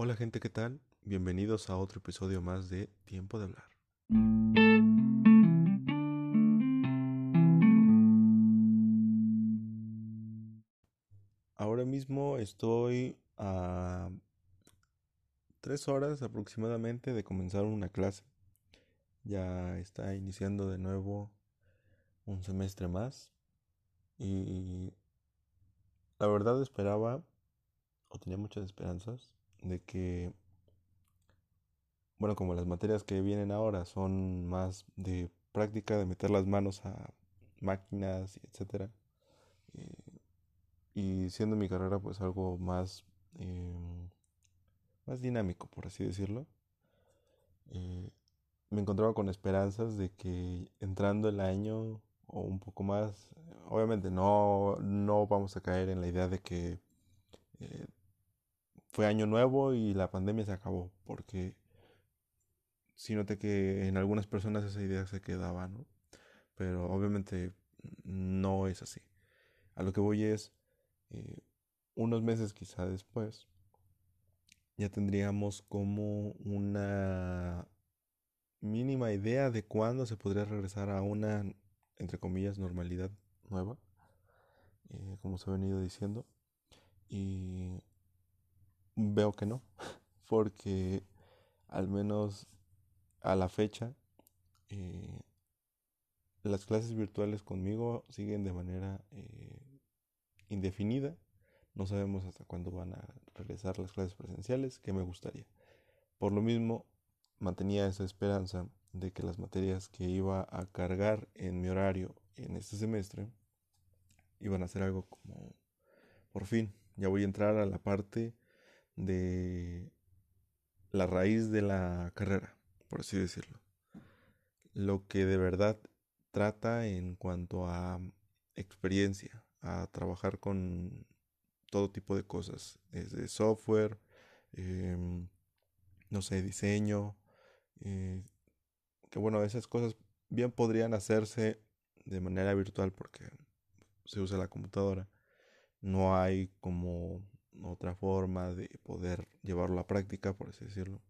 Hola gente, ¿qué tal? Bienvenidos a otro episodio más de Tiempo de hablar. Ahora mismo estoy a tres horas aproximadamente de comenzar una clase. Ya está iniciando de nuevo un semestre más y la verdad esperaba o tenía muchas esperanzas de que, bueno, como las materias que vienen ahora son más de práctica, de meter las manos a máquinas, etcétera, eh, y siendo mi carrera pues algo más, em, más dinámico, por así decirlo, eh, me encontraba con esperanzas de que entrando el año o un poco más, obviamente no, no vamos a caer en la idea de que eh, fue año nuevo y la pandemia se acabó, porque si noté que en algunas personas esa idea se quedaba, ¿no? Pero obviamente no es así. A lo que voy es, eh, unos meses quizá después, ya tendríamos como una mínima idea de cuándo se podría regresar a una, entre comillas, normalidad nueva, eh, como se ha venido diciendo. Y Veo que no, porque al menos a la fecha eh, las clases virtuales conmigo siguen de manera eh, indefinida. No sabemos hasta cuándo van a regresar las clases presenciales, que me gustaría. Por lo mismo, mantenía esa esperanza de que las materias que iba a cargar en mi horario en este semestre iban a ser algo como, por fin, ya voy a entrar a la parte de la raíz de la carrera, por así decirlo. Lo que de verdad trata en cuanto a experiencia, a trabajar con todo tipo de cosas, desde software, em, no sé, diseño, eh, que bueno, esas cosas bien podrían hacerse de manera virtual porque se usa la computadora. No hay como otra forma de poder llevarlo a práctica, por así decirlo.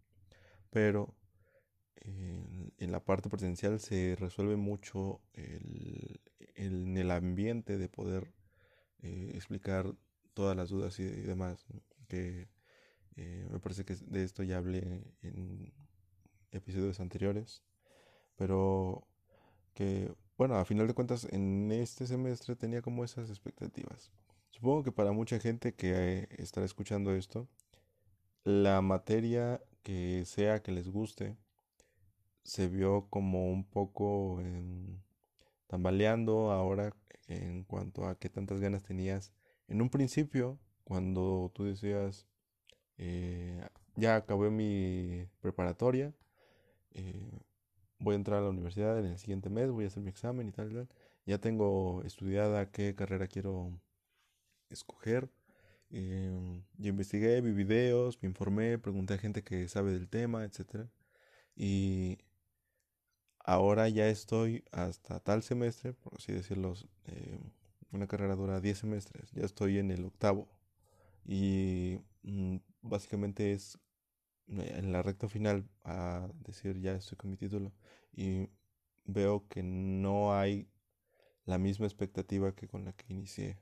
Pero en la parte presencial se resuelve mucho en el ambiente de poder eh, explicar todas las dudas y, demás. Eh, me parece que de esto ya hablé en episodios anteriores. Pero que, bueno, a final de cuentas, en este semestre tenía como esas expectativas. Supongo que para mucha gente que eh, estará escuchando esto, la materia que sea que les guste se vio como un poco tambaleando ahora en cuanto a qué tantas ganas tenías en un principio cuando tú decías eh, ya acabé mi preparatoria eh, voy a entrar a la universidad en el siguiente mes voy a hacer mi examen y tal, y tal. ya tengo estudiada qué carrera quiero escoger. Em, yo investigué, vi videos, me informé, pregunté a gente que sabe del tema, etc. Y ahora ya estoy hasta tal semestre, por así decirlo, em, una carrera dura 10 semestres, ya estoy en el octavo. Y mm, básicamente es eh, en la recta final a decir ya estoy con mi título y veo que no hay la misma expectativa que con la que inicié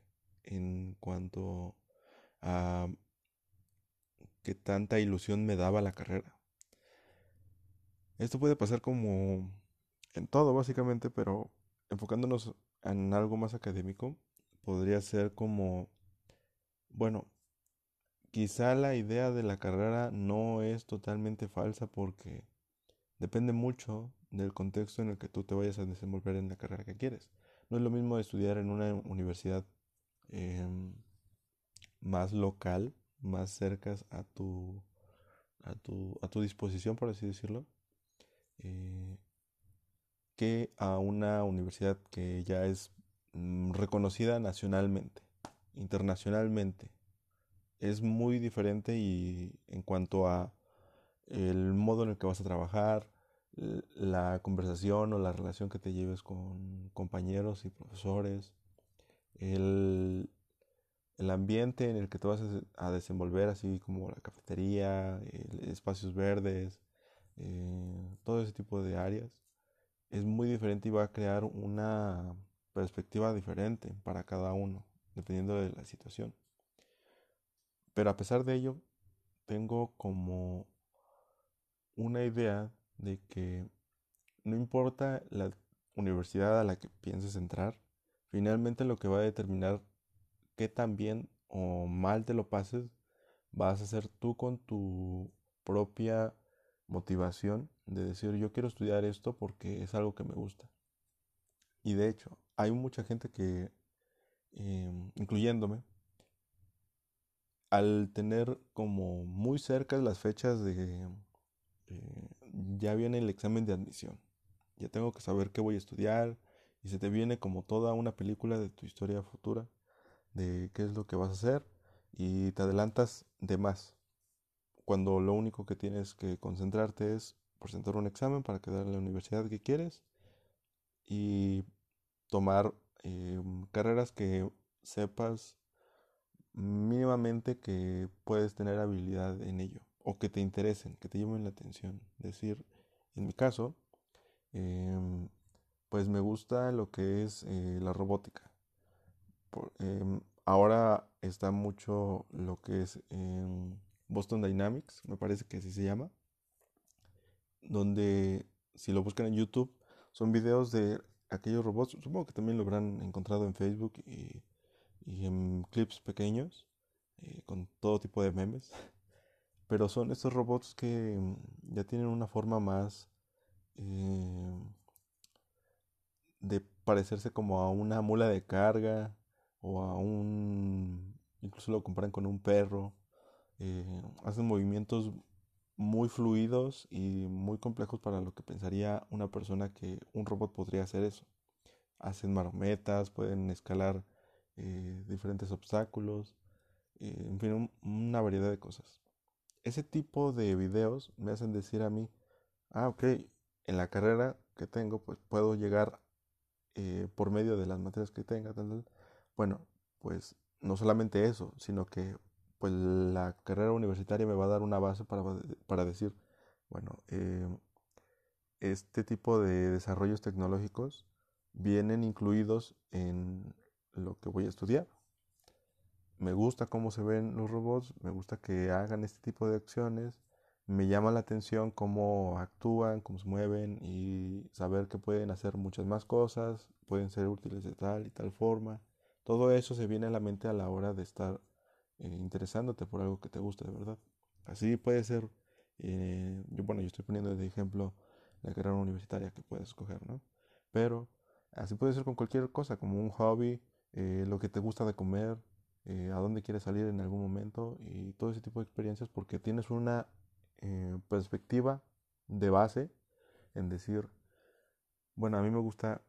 en cuanto a que tanta ilusión me daba la carrera. Esto puede pasar como en todo básicamente, pero enfocándonos en algo más académico, podría ser como, bueno, quizá la idea de la carrera no es totalmente falsa porque depende mucho del contexto en el que tú te vayas a desenvolver en la carrera que quieres. No es lo mismo estudiar en una universidad Em, más local, más cercas a tu, a tu, a tu disposición, por así decirlo, eh, que a una universidad que ya es mm, reconocida nacionalmente, internacionalmente. Es muy diferente y en cuanto a el modo en el que vas a trabajar, la conversación o la relación que te lleves con compañeros y profesores, el, el ambiente en el que te vas a desenvolver, así como la cafetería, espacios verdes, eh, todo ese tipo de áreas, es muy diferente y va a crear una perspectiva diferente para cada uno, dependiendo de la situación. Pero a pesar de ello, tengo como una idea de que no importa la universidad a la que pienses entrar, finalmente lo que va a determinar qué tan bien o mal te lo pases, vas a ser tú con tu propia motivación de decir yo quiero estudiar esto porque es algo que me gusta. Y de hecho, hay mucha gente que, em, incluyéndome, al tener como muy cerca las fechas de, eh, ya viene el examen de admisión, ya tengo que saber qué voy a estudiar y se te viene como toda una película de tu historia futura, de qué es lo que vas a hacer y te adelantas de más, cuando lo único que tienes que concentrarte es presentar un examen para quedar en la universidad que quieres y tomar em, carreras que sepas mínimamente que puedes tener habilidad en ello o que te interesen, que te llamen la atención. Decir, en mi caso, em, pues me gusta lo que es eh, la robótica. Em, ahora está mucho lo que es Boston Dynamics, me parece que así se llama, donde si lo buscan en YouTube son videos de aquellos robots, supongo que también lo habrán encontrado en Facebook y, en clips pequeños, eh, con todo tipo de memes, pero son estos robots que mm, ya tienen una forma más de parecerse como a una mula de carga o a un, incluso lo comparan con un perro eh, hacen movimientos muy fluidos y muy complejos para lo que pensaría una persona que un robot podría hacer eso. Hacen marometas, pueden escalar eh, diferentes obstáculos, eh, en fin, una variedad de cosas. Ese tipo de videos me hacen decir a mí, ah, ok, en la carrera que tengo, pues puedo llegar por medio de las materias que tenga, Bueno, pues no solamente eso, sino que pues la carrera universitaria me va a dar una base para, decir, bueno, em, este tipo de desarrollos tecnológicos vienen incluidos en lo que voy a estudiar. Me gusta cómo se ven los robots, me gusta que hagan este tipo de acciones, me llama la atención cómo actúan, cómo se mueven y saber que pueden hacer muchas más cosas, pueden ser útiles de tal y tal forma. Todo eso se viene a la mente a la hora de estar eh, interesándote por algo que te gusta de verdad. Así puede ser, eh, yo, bueno, yo estoy poniendo de ejemplo la carrera universitaria que puedes escoger, ¿no? Pero así puede ser con cualquier cosa, como un hobby, eh, lo que te gusta de comer, a dónde quieres salir en algún momento y todo ese tipo de experiencias porque tienes una perspectiva de base en decir, bueno, a mí me gusta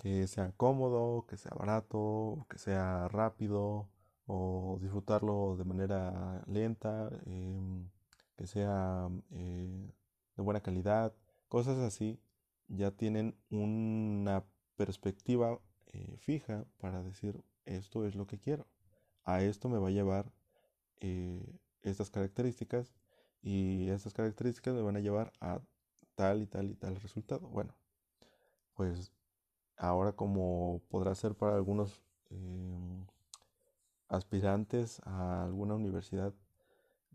que sea cómodo, que sea barato, que sea rápido o disfrutarlo de manera lenta, em, que sea eh, de buena calidad, cosas así ya tienen una perspectiva eh, fija para decir esto es lo que quiero, a esto me va a llevar eh, estas características y estas características me van a llevar a tal y tal y tal resultado. Bueno, pues ahora como podrá ser para algunos em, aspirantes a alguna universidad,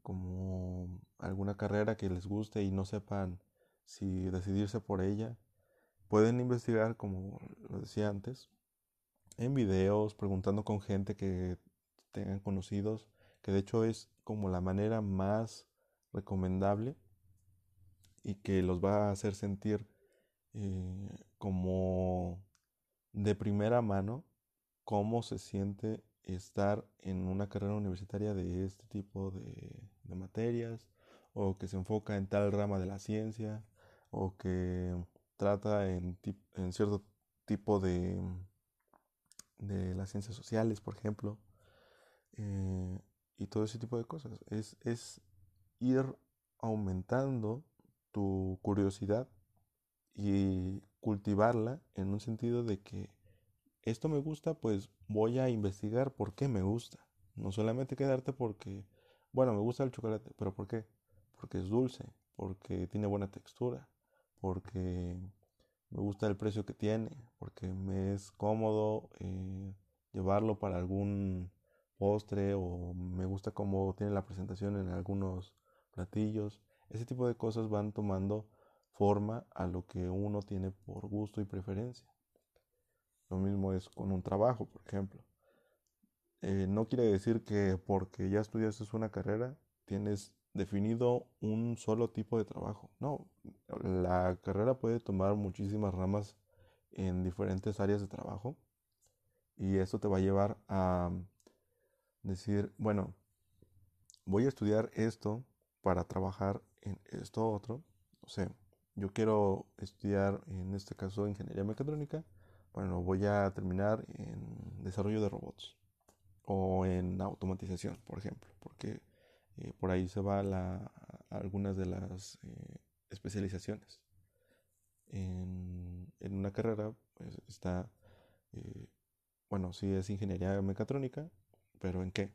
como alguna carrera que les guste y no sepan si decidirse por ella, pueden investigar, como lo decía antes, en videos, preguntando con gente que tengan conocidos, que de hecho es como la manera más recomendable y que los va a hacer sentir eh, como de primera mano cómo se siente estar en una carrera universitaria de este tipo de, materias o que se enfoca en tal rama de la ciencia o que trata en, cierto tipo de, de las ciencias sociales, por ejemplo, eh, y todo ese tipo de cosas. Es, es ir aumentando tu curiosidad y cultivarla en un sentido de que esto me gusta, pues voy a investigar por qué me gusta. No solamente quedarte porque, bueno, me gusta el chocolate, pero ¿por qué? Porque es dulce, porque tiene buena textura, porque me gusta el precio que tiene, porque me es cómodo eh, llevarlo para algún postre o me gusta cómo tiene la presentación en algunos platillos. Ese tipo de cosas van tomando forma a lo que uno tiene por gusto y preferencia. Lo mismo es con un trabajo, por ejemplo. Eh, no quiere decir que porque ya estudiaste una carrera tienes definido un solo tipo de trabajo. No, la carrera puede tomar muchísimas ramas en diferentes áreas de trabajo y esto te va a llevar a decir, bueno, voy a estudiar esto para trabajar en esto otro. O sea, yo quiero estudiar en este caso ingeniería mecatrónica. Bueno, voy a terminar en desarrollo de robots o en automatización, por ejemplo, porque eh, por ahí se va algunas de las eh, especializaciones. En, en, una carrera pues, está, eh, bueno, sí es ingeniería mecatrónica, pero ¿en qué?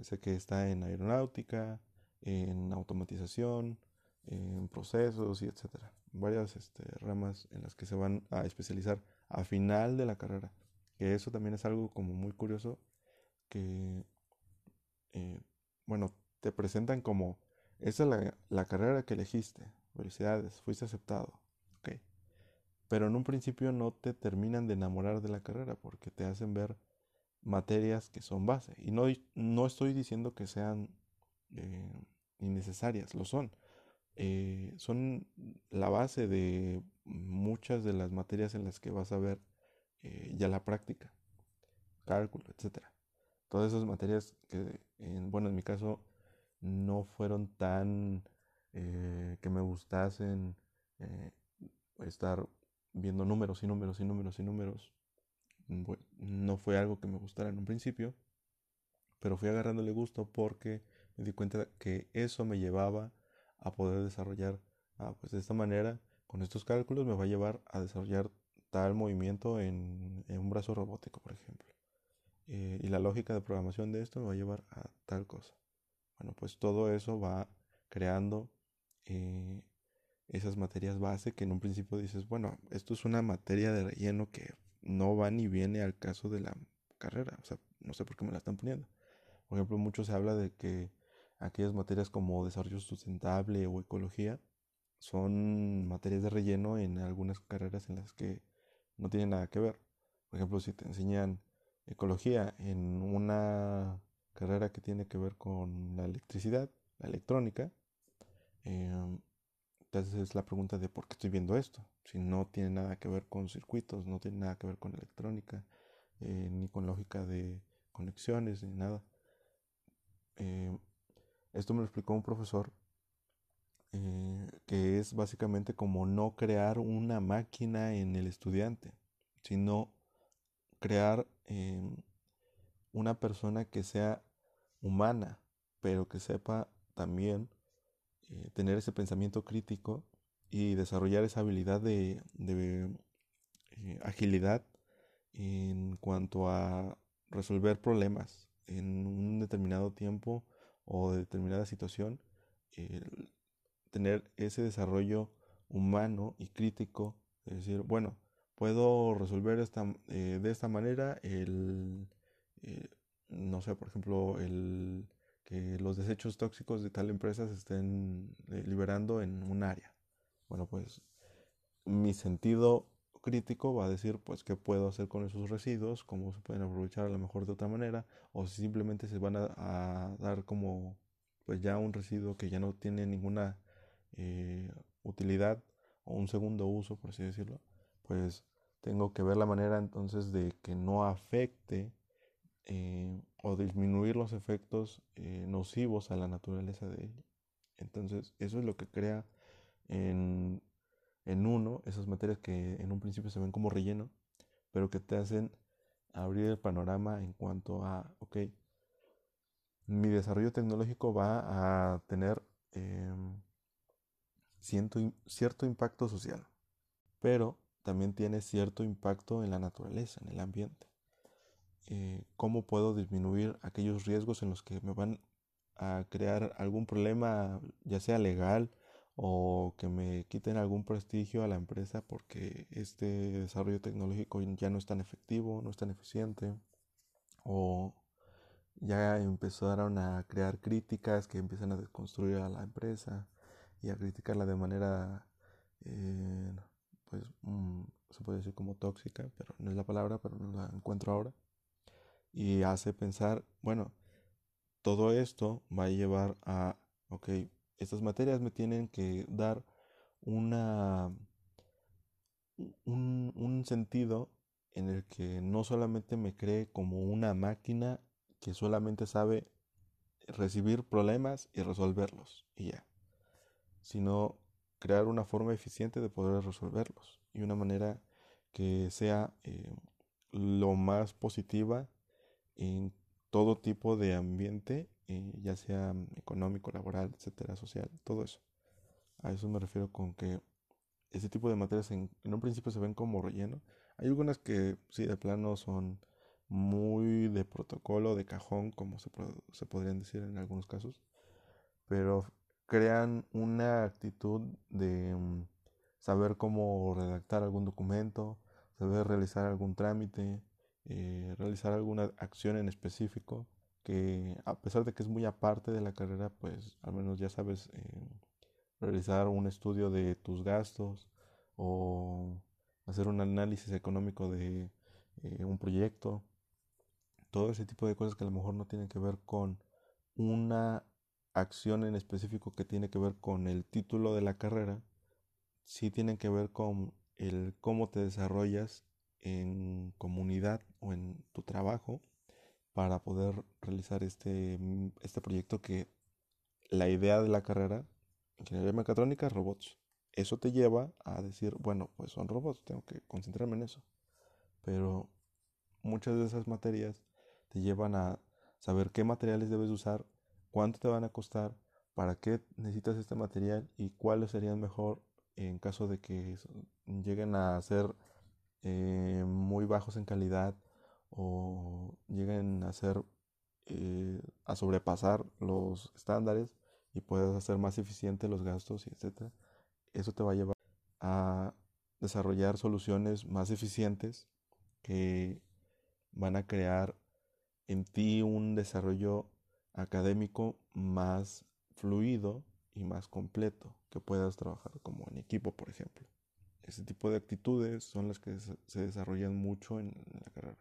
sé que está en aeronáutica, en automatización, en procesos y etcétera. Varias este, ramas en las que se van a especializar a final de la carrera. Que eso también es algo como muy curioso que bueno, te presentan como, esa es la, carrera que elegiste, felicidades, fuiste aceptado, ok. Pero en un principio no te terminan de enamorar de la carrera porque te hacen ver materias que son base. Y no, no estoy diciendo que sean eh, innecesarias, lo son. Eh, son la base de muchas de las materias en las que vas a ver eh, ya la práctica, cálculo, etcétera todas esas materias que, en, bueno, en mi caso no fueron tan que me gustasen estar viendo números y números y números y números. No fue algo que me gustara en un principio, pero fui agarrándole gusto porque me di cuenta que eso me llevaba a poder desarrollar, ah, pues de esta manera, con estos cálculos me va a llevar a desarrollar tal movimiento en un brazo robótico, por ejemplo. Eh, y la lógica de programación de esto me va a llevar a tal cosa. Bueno, pues todo eso va creando eh, esas materias base que en un principio dices, bueno, esto es una materia de relleno que no va ni viene al caso de la carrera. O sea, no sé por qué me la están poniendo. Por ejemplo, mucho se habla de que aquellas materias como desarrollo sustentable o ecología son materias de relleno en algunas carreras en las que no tienen nada que ver. Por ejemplo, si te enseñan ecología en una carrera que tiene que ver con la electricidad, la electrónica, em, entonces es la pregunta de por qué estoy viendo esto. Si no tiene nada que ver con circuitos, no tiene nada que ver con electrónica, eh, ni con lógica de conexiones, ni nada. Em, esto me lo explicó un profesor eh, que es básicamente como no crear una máquina en el estudiante, sino crear em, una persona que sea humana, pero que sepa también eh, tener ese pensamiento crítico y desarrollar esa habilidad de, eh, agilidad en cuanto a resolver problemas en un determinado tiempo o determinada situación, tener ese desarrollo humano y crítico, es decir, bueno, puedo resolver esta, eh, de esta manera el, eh, no sé, por ejemplo, el que los desechos tóxicos de tal empresa se estén eh, liberando en un área. Bueno, pues mi sentido crítico va a decir, pues, qué puedo hacer con esos residuos, cómo se pueden aprovechar a lo mejor de otra manera, o si simplemente se van a, dar como, pues, ya un residuo que ya no tiene ninguna utilidad o un segundo uso, por así decirlo pues tengo que ver la manera entonces de que no afecte eh, o disminuir los efectos eh, nocivos a la naturaleza de ella. Entonces, eso es lo que crea en, en uno esas materias que en un principio se ven como relleno, pero que te hacen abrir el panorama en cuanto a, ok, mi desarrollo tecnológico va a tener em, cierto impacto social, pero también tiene cierto impacto en la naturaleza, en el ambiente. Eh, cómo puedo disminuir aquellos riesgos en los que me van a crear algún problema, ya sea legal o que me quiten algún prestigio a la empresa porque este desarrollo tecnológico ya no es tan efectivo, no es tan eficiente o ya empezaron a crear críticas que empiezan a desconstruir a la empresa y a criticarla de manera eh, pues mm, se puede decir como tóxica pero no es la palabra pero no la encuentro ahora y hace pensar bueno todo esto va a llevar a ok estas materias me tienen que dar una un, un sentido en el que no solamente me cree como una máquina que solamente sabe recibir problemas y resolverlos y ya, sino crear una forma eficiente de poder resolverlos y una manera que sea eh, lo más positiva en todo tipo de ambiente, eh, ya sea económico, laboral, etcétera, social, todo eso. A eso me refiero con que ese tipo de materias en, en un principio se ven como relleno. Hay algunas que sí de plano son muy de protocolo, de cajón, como se, se podrían decir en algunos casos, pero crean una actitud de mm, saber cómo redactar algún documento, saber realizar algún trámite, eh, realizar alguna acción en específico, que a pesar de que es muy aparte de la carrera, pues al menos ya sabes eh, realizar un estudio de tus gastos o hacer un análisis económico de eh, un proyecto. Todo ese tipo de cosas que a lo mejor no tienen que ver con una acción en específico que tiene que ver con el título de la carrera, sí tienen que ver con el cómo te desarrollas en comunidad o en tu trabajo para poder realizar este, este proyecto que la idea de la carrera, ingeniería mecatrónica, robots. Eso te lleva a decir, bueno, pues son robots, tengo que concentrarme en eso. Pero muchas de esas materias te llevan a saber qué materiales debes usar, cuánto te van a costar, para qué necesitas este material y cuáles serían mejor en caso de que lleguen a ser eh, muy bajos en calidad o lleguen a ser eh, a sobrepasar los estándares y puedas hacer más eficiente los gastos y etcétera eso te va a llevar a desarrollar soluciones más eficientes que van a crear en ti un desarrollo académico más fluido y más completo, que puedas trabajar como en equipo, por ejemplo. Ese tipo de actitudes son las que se desarrollan mucho en la carrera.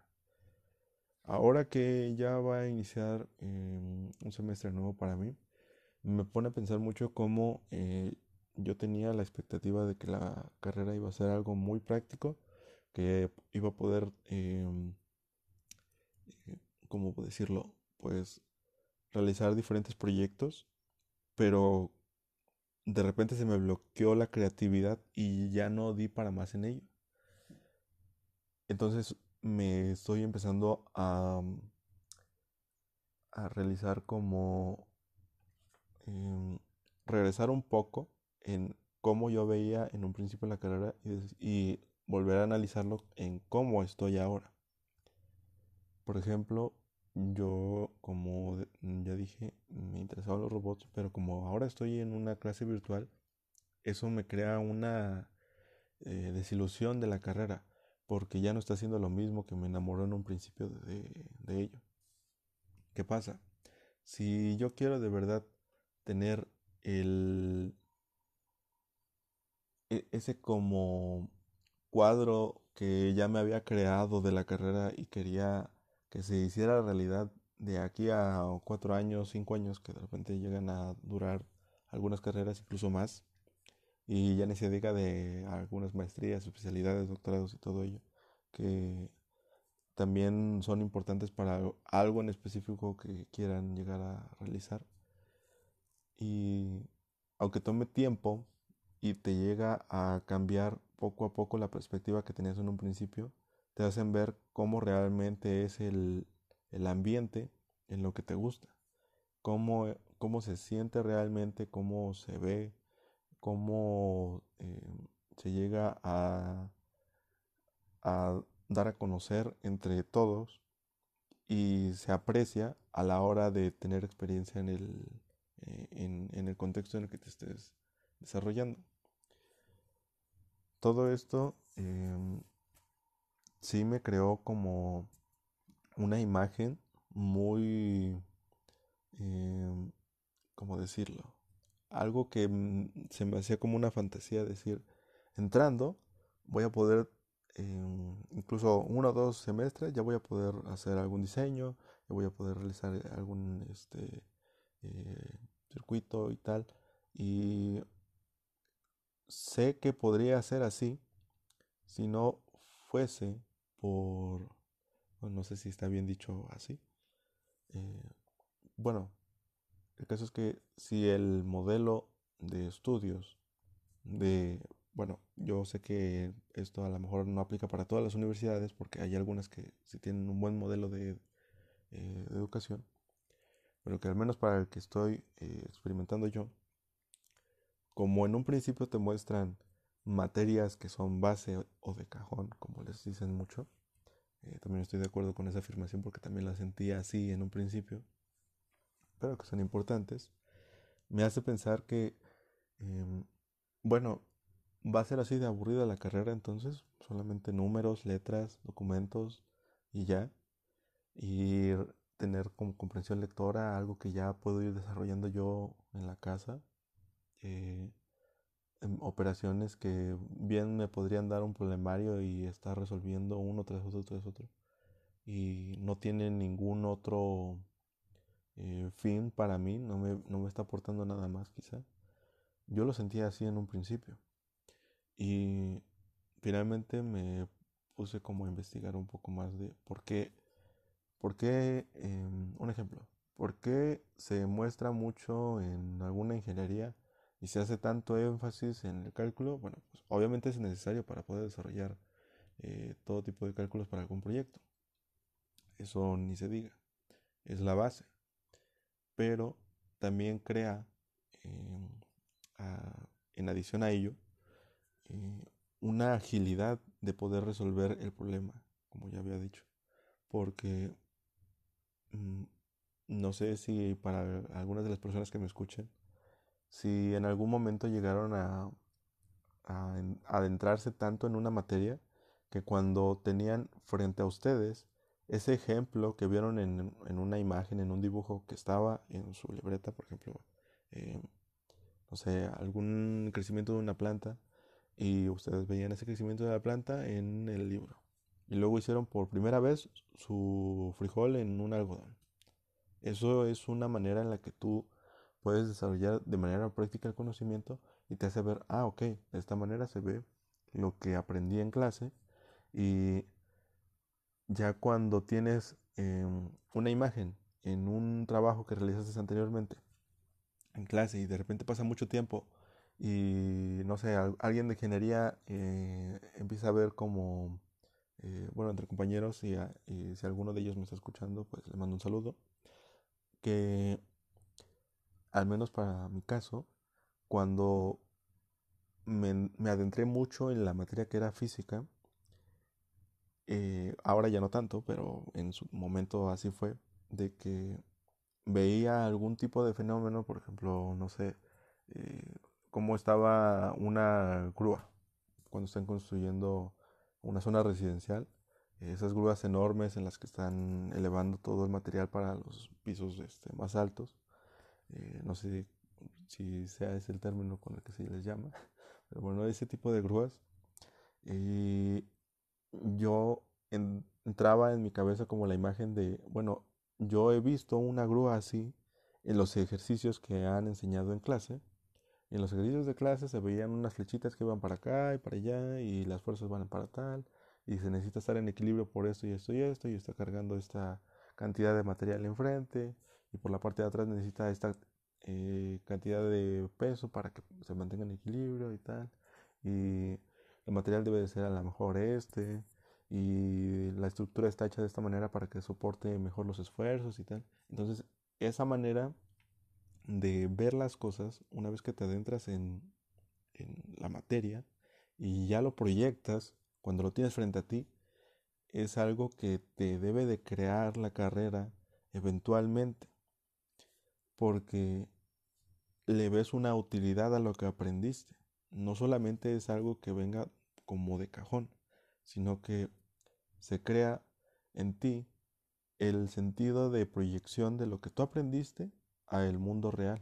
Ahora que ya va a iniciar em, un semestre nuevo para mí, me pone a pensar mucho cómo eh, yo tenía la expectativa de que la carrera iba a ser algo muy práctico, que iba a poder em, ¿cómo decirlo? Pues realizar diferentes proyectos, pero de repente se me bloqueó la creatividad y ya no di para más en ello. Entonces me estoy empezando a, a realizar como em, regresar un poco en cómo yo veía en un principio la carrera y volver a analizarlo en cómo estoy ahora. Por ejemplo, yo, como ya dije, me interesaban los robots, pero como ahora estoy en una clase virtual, eso me crea una eh, desilusión de la carrera, porque ya no está haciendo lo mismo que me enamoró en un principio de, de ello. ¿Qué pasa? Si yo quiero de verdad tener el e, ese como cuadro que ya me había creado de la carrera y quería que se hiciera realidad de aquí a cuatro años, cinco años, que de repente llegan a durar algunas carreras, incluso más, y ya ni se diga de algunas maestrías, especialidades, doctorados y todo ello, que también son importantes para algo en específico que quieran llegar a realizar. Y aunque tome tiempo y te llega a cambiar poco a poco la perspectiva que tenías en un principio, te hacen ver cómo realmente es el, ambiente en lo que te gusta, cómo, cómo, se siente realmente, cómo se ve, cómo eh, se llega a, a dar a conocer entre todos y se aprecia a la hora de tener experiencia en el, eh, en, el contexto en el que te estés desarrollando. Todo esto em, sí me creó como una imagen muy, eh, ¿cómo decirlo? Algo que mm, se me hacía como una fantasía decir, entrando voy a poder, em, incluso uno o dos semestres, ya voy a poder hacer algún diseño, voy a poder realizar algún este, eh, circuito y tal. Y sé que podría ser así si no fuese por, no sé si está bien dicho así. Eh, bueno, el caso es que si el modelo de estudios de, bueno, yo sé que esto a lo mejor no aplica para todas las universidades porque hay algunas que sí tienen un buen modelo de, eh, educación, pero que al menos para el que estoy eh, experimentando yo, como en un principio te muestran materias que son base o de cajón, como les dicen mucho, eh, también estoy de acuerdo con esa afirmación porque también la sentía así en un principio, pero que son importantes, me hace pensar que, em, bueno, va a ser así de aburrida la carrera entonces, solamente números, letras, documentos y ya, y tener como comprensión lectora algo que ya puedo ir desarrollando yo en la casa. Eh, operaciones que bien me podrían dar un problemario y estar resolviendo uno tras otro tras otro. Y no tiene ningún otro eh, fin para mí no me, no me está aportando nada más quizá. Yo lo sentía así en un principio. Y finalmente me puse como a investigar un poco más de por qué por qué em, un ejemplo por qué se muestra mucho en alguna ingeniería y se hace tanto énfasis en el cálculo, bueno, pues obviamente es necesario para poder desarrollar eh, todo tipo de cálculos para algún proyecto. Eso ni se diga, es la base. Pero también crea, em, en adición a ello, eh, una agilidad de poder resolver el problema, como ya había dicho. Porque mm, no sé si para algunas de las personas que me escuchen, si en algún momento llegaron a, adentrarse tanto en una materia que cuando tenían frente a ustedes ese ejemplo que vieron en, una imagen, en un dibujo que estaba en su libreta, por ejemplo, eh, no sé, algún crecimiento de una planta, y ustedes veían ese crecimiento de la planta en el libro. Y luego hicieron por primera vez su frijol en un algodón. Eso es una manera en la que tú puedes desarrollar de manera práctica el conocimiento y te hace ver, ah, ok, de esta manera se ve lo que aprendí en clase y ya cuando tienes em, una imagen en un trabajo que realizaste anteriormente en clase y de repente pasa mucho tiempo y no sé, alguien de ingeniería eh, empieza a ver como, eh, bueno, entre compañeros y, y si alguno de ellos me está escuchando, pues le mando un saludo, que al menos para mi caso, cuando me, adentré mucho en la materia que era física, eh, ahora ya no tanto, pero en su momento así fue, de que veía algún tipo de fenómeno, por ejemplo, no sé, eh, cómo estaba una grúa cuando están construyendo una zona residencial, esas grúas enormes en las que están elevando todo el material para los pisos este, más altos eh, no sé si sea ese el término con el que se les llama, pero bueno, ese tipo de grúas. Y yo entraba en mi cabeza como la imagen de, bueno, yo he visto una grúa así en los ejercicios que han enseñado en clase. Y en los ejercicios de clase se veían unas flechitas que van para acá y para allá y las fuerzas van para tal y se necesita estar en equilibrio por esto y esto y esto y está cargando esta cantidad de material enfrente y por la parte de atrás necesita esta eh, cantidad de peso para que se mantenga en equilibrio y tal. Y el material debe de ser a lo mejor este. Y la estructura está hecha de esta manera para que soporte mejor los esfuerzos y tal. Entonces, esa manera de ver las cosas, una vez que te adentras en, en la materia y ya lo proyectas, cuando lo tienes frente a ti, es algo que te debe de crear la carrera eventualmente, porque le ves una utilidad a lo que aprendiste. No solamente es algo que venga como de cajón, sino que se crea en ti el sentido de proyección de lo que tú aprendiste a el mundo real.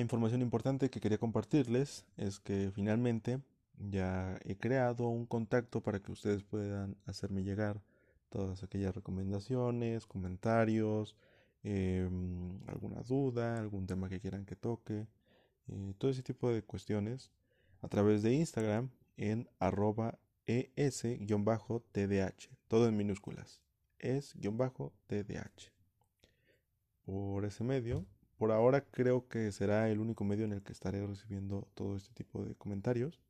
Una información importante que quería compartirles es que finalmente ya he creado un contacto para que ustedes puedan hacerme llegar todas aquellas recomendaciones, comentarios, em, alguna duda, algún tema que quieran que toque, eh, todo ese tipo de cuestiones a través de Instagram en arroba es-tdh, todo en minúsculas, es-tdh. Por ese medio, por ahora creo que será el único medio en el que estaré recibiendo todo este tipo de comentarios.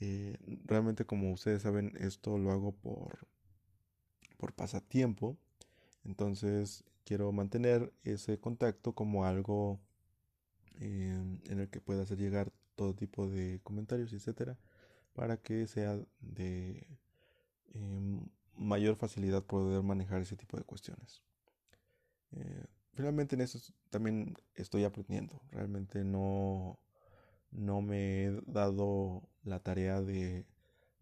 Eh, realmente como ustedes saben, esto lo hago por, por pasatiempo. Entonces quiero mantener ese contacto como algo em, en el que pueda hacer llegar todo tipo de comentarios, etcétera, para que sea de em, mayor facilidad poder manejar ese tipo de cuestiones. Eh, finalmente en eso también estoy aprendiendo. Realmente no, no me he dado la tarea de,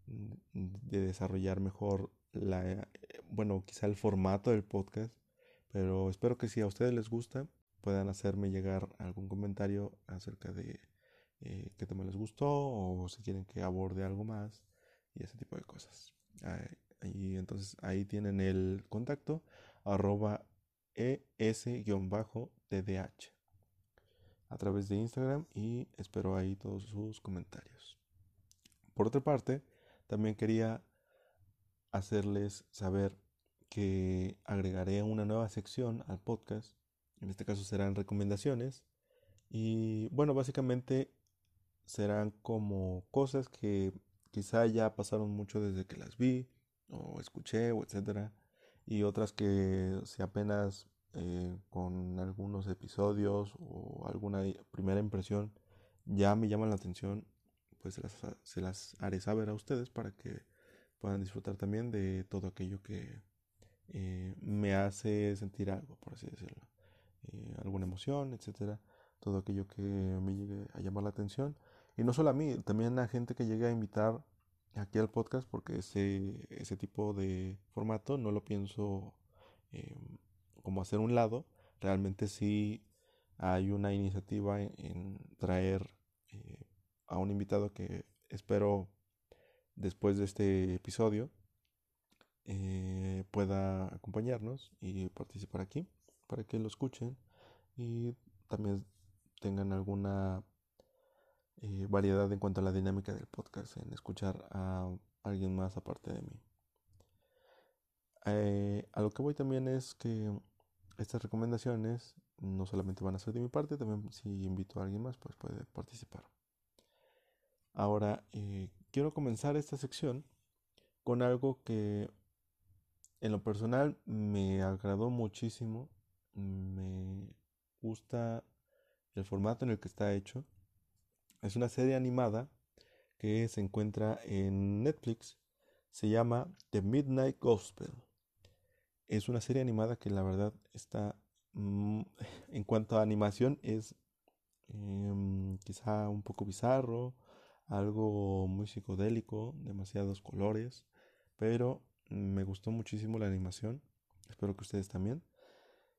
de desarrollar mejor la, bueno, quizá el formato del podcast, pero espero que si a ustedes les gusta, puedan hacerme llegar algún comentario acerca de eh, qué tema les gustó o si quieren que aborde algo más y ese tipo de cosas. y entonces ahí tienen el contacto arroba es-tdh a través de Instagram y espero ahí todos sus comentarios. Por otra parte, también quería hacerles saber que agregaré una nueva sección al podcast. En este caso serán recomendaciones. Y bueno, básicamente serán como cosas que quizá ya pasaron mucho desde que las vi o escuché o etcétera. Y otras que si apenas eh, con algunos episodios o alguna primera impresión ya me llaman la atención, pues se las, haré saber a ustedes para que puedan disfrutar también de todo aquello que eh, me hace sentir algo, por así decirlo. Eh, alguna emoción, etcétera. Todo aquello que me llegue a llamar la atención. Y no solo a mí, también a gente que llegue a invitar aquí al podcast, porque ese, ese tipo de formato no lo pienso em, como hacer un lado. Realmente sí hay una iniciativa en, traer eh, a un invitado que espero después de este episodio eh, pueda acompañarnos y participar aquí para que lo escuchen y también tengan alguna eh, variedad en cuanto a la dinámica del podcast en escuchar a alguien más aparte de mí. Eh, a lo que voy también es que estas recomendaciones no solamente van a ser de mi parte, también si invito a alguien más, pues puede participar. Ahora, quiero comenzar esta sección con algo que en lo personal me agradó muchísimo. Me gusta el formato en el que está hecho. Es una serie animada que se encuentra en Netflix. Se llama The Midnight Gospel. Es una serie animada que la verdad está... Mm, en cuanto a animación es em, quizá un poco bizarro algo muy psicodélico, demasiados colores, pero me gustó muchísimo la animación, espero que ustedes también.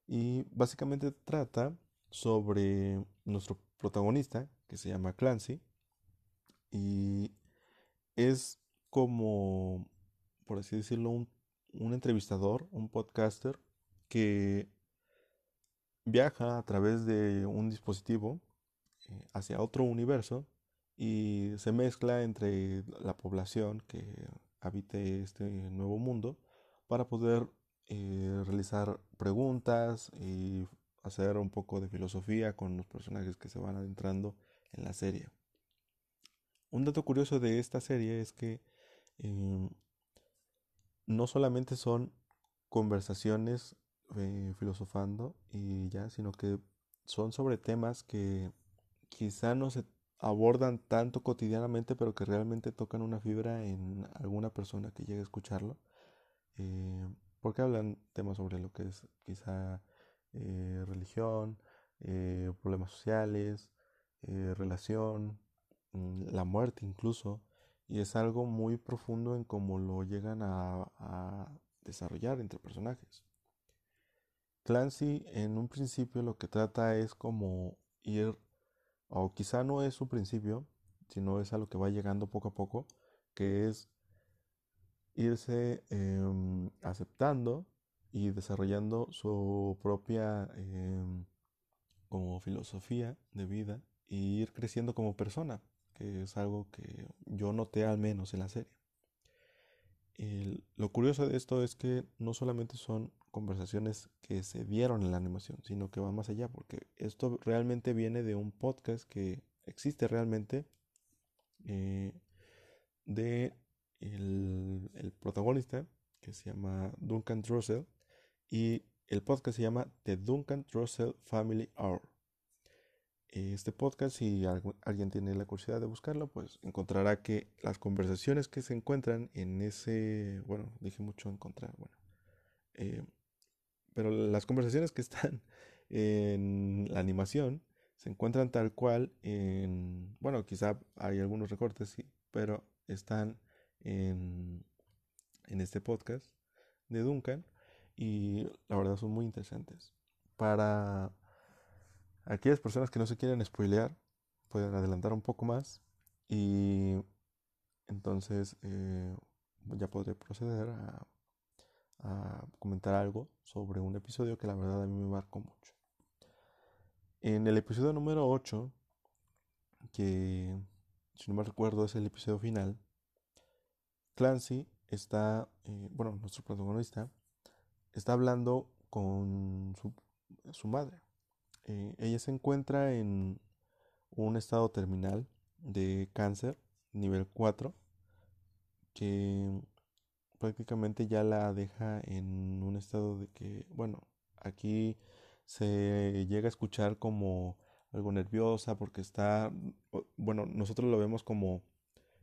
Y básicamente trata sobre nuestro protagonista, que se llama Clancy, y es como, por así decirlo, un, entrevistador, un podcaster, que viaja a través de un dispositivo eh, hacia otro universo y se mezcla entre la población que habite este nuevo mundo para poder eh, realizar preguntas y hacer un poco de filosofía con los personajes que se van adentrando en la serie. Un dato curioso de esta serie es que em, no solamente son conversaciones eh, filosofando y ya, sino que son sobre temas que quizá no se abordan tanto cotidianamente, pero que realmente tocan una fibra en alguna persona que llegue a escucharlo. Eh, porque hablan temas sobre lo que es quizá eh, religión, problemas sociales, relación, mm, la muerte incluso, y es algo muy profundo en cómo lo llegan a desarrollar entre personajes. Clancy en un principio lo que trata es como ir o quizá no es su principio, sino es a lo que va llegando poco a poco, que es irse em, aceptando y desarrollando su propia em, como filosofía de vida y ir creciendo como persona, que es algo que yo noté al menos en la serie. lo curioso de esto es que no solamente son conversaciones que se dieron en la animación, sino que va más allá, porque esto realmente viene de un podcast que existe realmente eh, de el, protagonista que se llama Duncan Trussell y el podcast se llama The Duncan Trussell Family Hour. Este podcast, si alguien tiene la curiosidad de buscarlo, pues encontrará que las conversaciones que se encuentran en ese, bueno, dije mucho encontrar, bueno, eh, pero las conversaciones que están en la animación se encuentran tal cual en, bueno, quizá hay algunos recortes, sí, pero están en, en este podcast de Duncan y la verdad son muy interesantes. Para aquellas personas que no se quieren spoilear, pueden adelantar un poco más y entonces eh, ya podré proceder a comentar algo sobre un episodio que la verdad a mí me marcó mucho. En el episodio número 8, que si no me recuerdo es el episodio final, Clancy está, eh, bueno, nuestro protagonista, está hablando con su, madre. Eh, ella se encuentra en un estado terminal de cáncer, nivel 4, que prácticamente ya la deja en un estado de que, bueno, aquí se llega a escuchar como algo nerviosa porque está, bueno, nosotros lo vemos como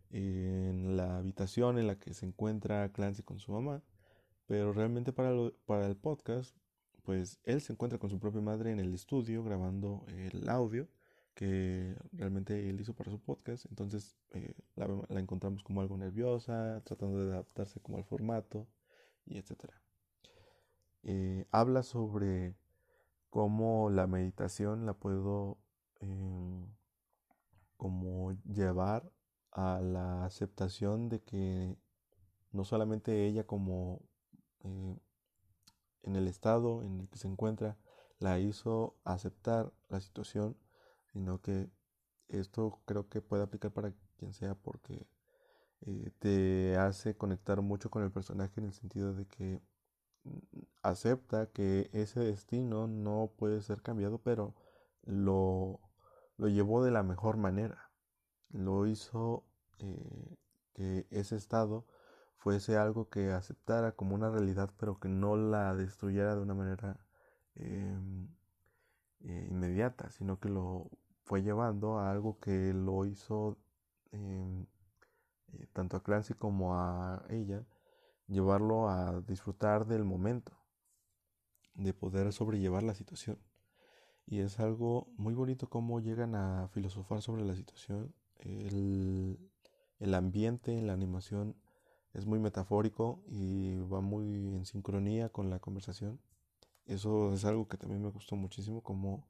en la habitación en la que se encuentra Clancy con su mamá, pero realmente para, para el podcast, pues él se encuentra con su propia madre en el estudio grabando el audio que realmente él hizo para su podcast. Entonces eh, la, encontramos como algo nerviosa, tratando de adaptarse como al formato y etcétera. Eh, habla sobre cómo la meditación la puedo em, llevar a la aceptación de que no solamente ella como eh, en el estado en el que se encuentra la hizo aceptar la situación sino que esto creo que puede aplicar para quien sea porque eh, te hace conectar mucho con el personaje en el sentido de que acepta que ese destino no puede ser cambiado, pero lo, lo llevó de la mejor manera. Lo hizo eh, que ese estado fuese algo que aceptara como una realidad, pero que no la destruyera de una manera em, eh, inmediata, sino que lo fue llevando a algo que lo hizo em, eh, tanto a Clancy como a ella, llevarlo a disfrutar del momento, de poder sobrellevar la situación. Y es algo muy bonito cómo llegan a filosofar sobre la situación. El, el ambiente en la animación es muy metafórico y va muy en sincronía con la conversación. Eso es algo que también me gustó muchísimo, como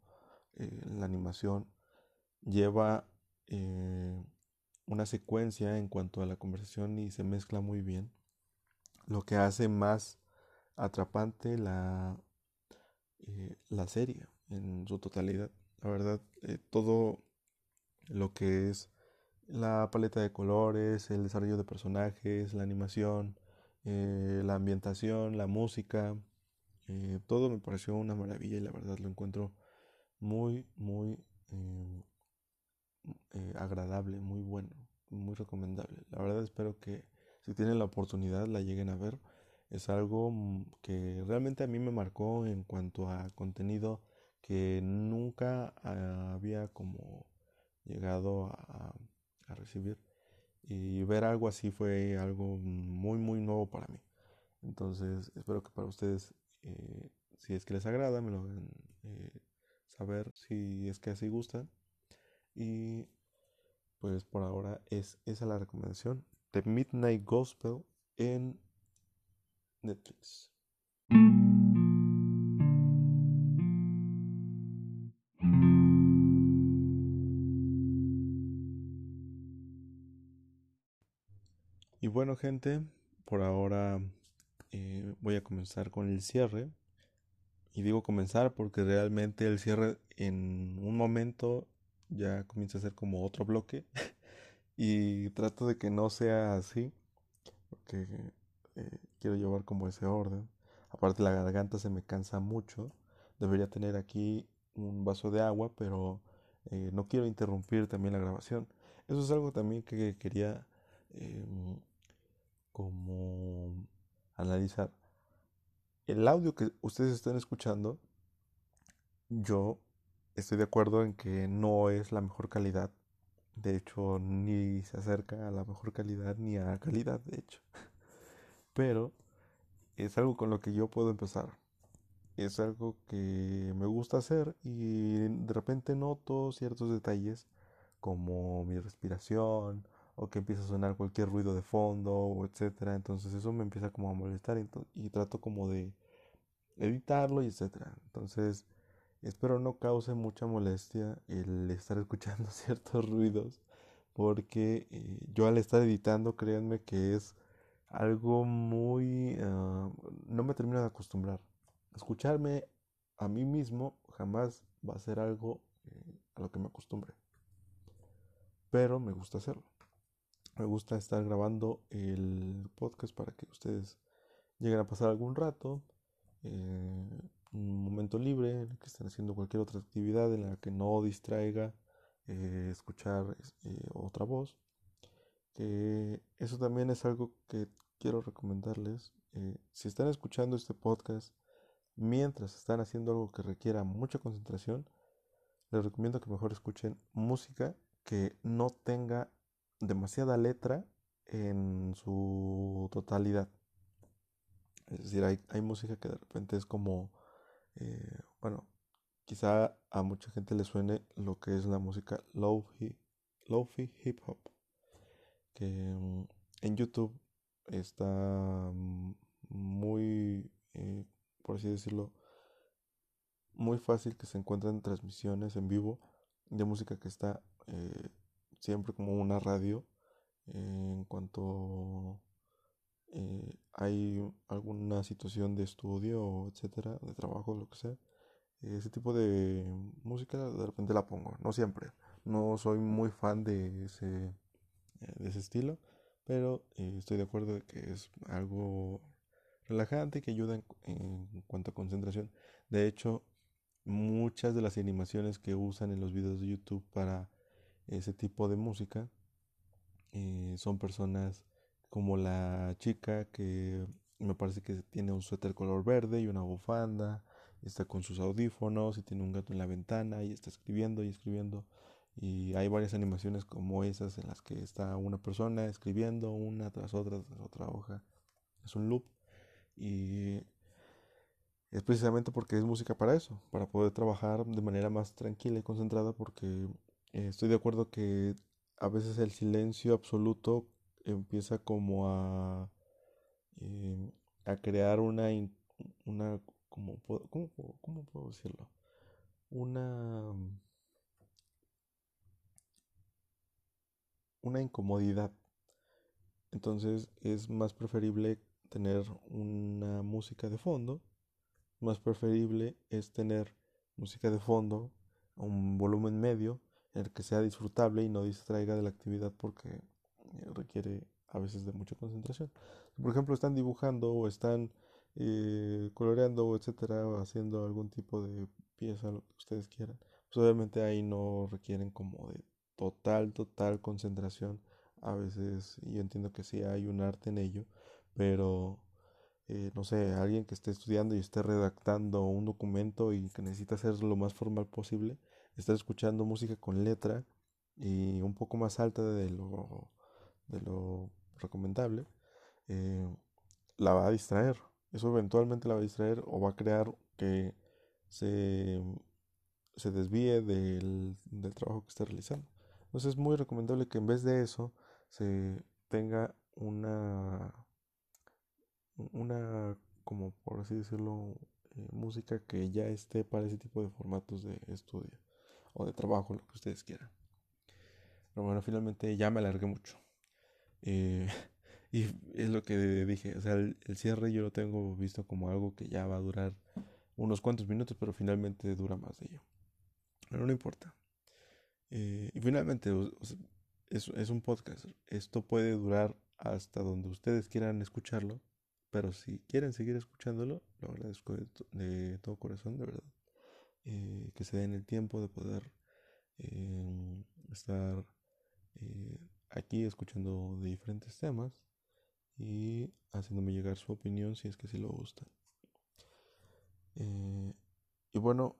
eh, la animación lleva eh, una secuencia en cuanto a la conversación y se mezcla muy bien, lo que hace más atrapante la, eh, la serie en su totalidad. La verdad, todo lo que es la paleta de colores, el desarrollo de personajes, la animación, la ambientación, la música, todo me pareció una maravilla y la verdad lo encuentro muy, muy eh, agradable, muy bueno, muy recomendable. La verdad espero que si tienen la oportunidad la lleguen a ver. Es algo mm, que realmente a mí me marcó en cuanto a contenido que nunca había como llegado a, recibir. Y ver algo así fue algo muy, muy nuevo para mí. Entonces, espero que para ustedes, eh, si es que les agrada, me lo hagan eh, saber si es que así gustan. Y pues por ahora es esa la recomendación. The Midnight Gospel en Netflix. Gente, por ahora eh, voy a comenzar con el cierre. Y digo comenzar porque realmente el cierre en un momento ya comienza a ser como otro bloque. y trato de que no sea así. Porque eh, quiero llevar como ese orden. Aparte la garganta se me cansa mucho. Debería tener aquí un vaso de agua, pero eh, no quiero interrumpir también la grabación. Eso es algo también que quería em, como analizar. El audio que ustedes están escuchando, yo estoy de acuerdo en que no es la mejor calidad. De hecho, ni se acerca a la mejor calidad ni a calidad, de hecho. Pero es algo con lo que yo puedo empezar. Es algo que me gusta hacer y de repente noto ciertos detalles como mi respiración o que empieza a sonar cualquier ruido de fondo o etcétera. Entonces eso me empieza como a molestar y, trato como de editarlo y etcétera. Entonces espero no cause mucha molestia el estar escuchando ciertos ruidos porque eh, yo al estar editando créanme que es algo muy... Ah, no me termino de acostumbrar. Escucharme a mí mismo jamás va a ser algo eh, a lo que me acostumbre. Pero me gusta hacerlo. Me gusta estar grabando el podcast para que ustedes lleguen a pasar algún rato, eh, un momento libre, en el que estén haciendo cualquier otra actividad en la que no distraiga eh, escuchar otra voz. Que eso también es algo que quiero recomendarles, eh, si están escuchando este podcast mientras están haciendo algo que requiera mucha concentración, les recomiendo que mejor escuchen música que no tenga demasiada letra en su totalidad. Es decir, hay, música que de repente es como, eh, bueno, quizá a mucha gente le suene lo que es la música lofi, lofi hip hop, que mm, en YouTube está mm, muy, eh, por así decirlo, muy fácil que se encuentren transmisiones en vivo de música que está eh, siempre como una radio en cuanto eh, hay alguna situación de estudio etcétera de trabajo lo que sea ese tipo de música de repente la pongo no siempre no soy muy fan de ese de ese estilo pero eh, estoy de acuerdo de que es algo relajante que ayuda en, cuanto a concentración. De hecho, muchas de las animaciones que usan en los videos de YouTube para ese tipo de música eh, son personas como la chica que me parece que tiene un suéter color verde y una bufanda, está con sus audífonos y tiene un gato en la ventana y está escribiendo y escribiendo. Y hay varias animaciones como esas en las que está una persona escribiendo una tras otra, tras otra hoja. Es un loop. Y es precisamente porque es música para eso, para poder trabajar de manera más tranquila y concentrada, porque eh, estoy de acuerdo que a veces el silencio absoluto empieza como a, eh, a crear una, una ¿cómo, ¿cómo puedo decirlo? Una una incomodidad. Entonces es más preferible tener una música de fondo. Más preferible es tener música de fondo a un volumen medio el que sea disfrutable y no distraiga de la actividad porque eh, requiere a veces de mucha concentración. Por ejemplo, están dibujando o están eh, coloreando etcétera, haciendo algún tipo de pieza, lo que ustedes quieran. Pues obviamente ahí no requieren como de total, total concentración. A veces yo entiendo que sí hay un arte en ello, pero eh, no sé, alguien que esté estudiando y esté redactando un documento y que necesita hacerlo lo más formal posible, estar escuchando música con letra y un poco más alta de lo, de lo recomendable, eh, la va a distraer. Eso eventualmente la va a distraer o va a crear que se, se desvíe del, del trabajo que esté realizando. Entonces es muy recomendable que en vez de eso se tenga una una como por así decirlo eh, música que ya esté para ese tipo de formatos de estudio o de trabajo lo que ustedes quieran. Pero bueno finalmente ya me alargué mucho. Eh, y es lo que dije o sea el, cierre yo lo tengo visto como algo que ya va a durar unos cuantos minutos pero finalmente dura más de ello. Pero no importa. Eh, y finalmente es, es un podcast. Esto puede durar hasta donde ustedes quieran escucharlo pero si quieren seguir escuchándolo, lo agradezco de, todo corazón, de verdad. Eh, que se den el tiempo de poder eh, estar eh, aquí escuchando de diferentes temas y haciéndome llegar su opinión si es que sí lo gustan. y bueno,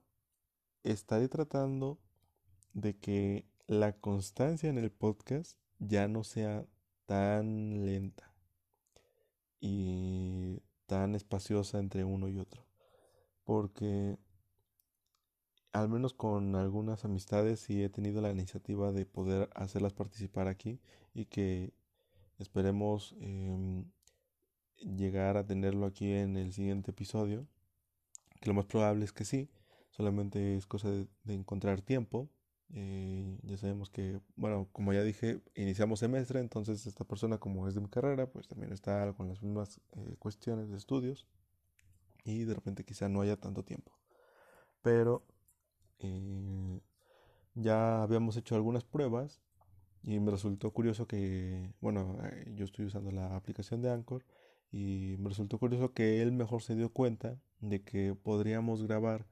estaré tratando de que la constancia en el podcast ya no sea tan lenta y tan espaciosa entre uno y otro. Porque al menos con algunas amistades sí he tenido la iniciativa de poder hacerlas participar aquí y que esperemos em, llegar a tenerlo aquí en el siguiente episodio. Que lo más probable es que sí, solamente es cosa de encontrar tiempo eh, ya sabemos que, bueno, como ya dije, iniciamos semestre, entonces esta persona como es de mi carrera, pues también está con las mismas eh, cuestiones de estudios y de repente quizá no haya tanto tiempo. Pero eh, ya habíamos hecho algunas pruebas y me resultó curioso que, bueno, yo estoy usando la aplicación de Anchor y me resultó curioso que él mejor se dio cuenta de que podríamos grabar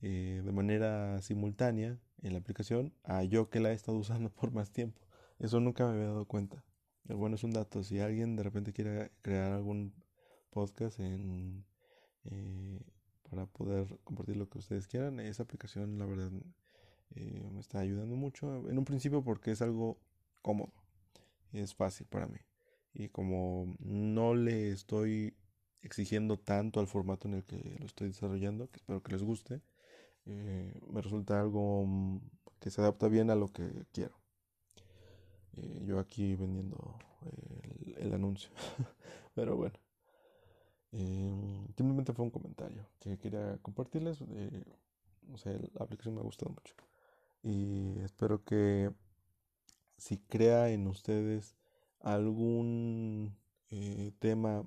de manera simultánea en la aplicación a yo que la he estado usando por más tiempo. Eso nunca me había dado cuenta. Pero bueno, es un dato. Si alguien de repente quiere crear algún podcast en, eh, para poder compartir lo que ustedes quieran, esa aplicación la verdad eh, me está ayudando mucho. En un principio porque es algo cómodo. Es fácil para mí. Y como no le estoy exigiendo tanto al formato en el que lo estoy desarrollando, que espero que les guste, eh, me resulta algo mm, que se adapta bien a lo que quiero. Eh, yo aquí vendiendo el, anuncio. Pero bueno. Eh, simplemente fue un comentario que quería compartirles. no sé, la aplicación me ha gustado mucho. Y espero que si crea en ustedes algún tema,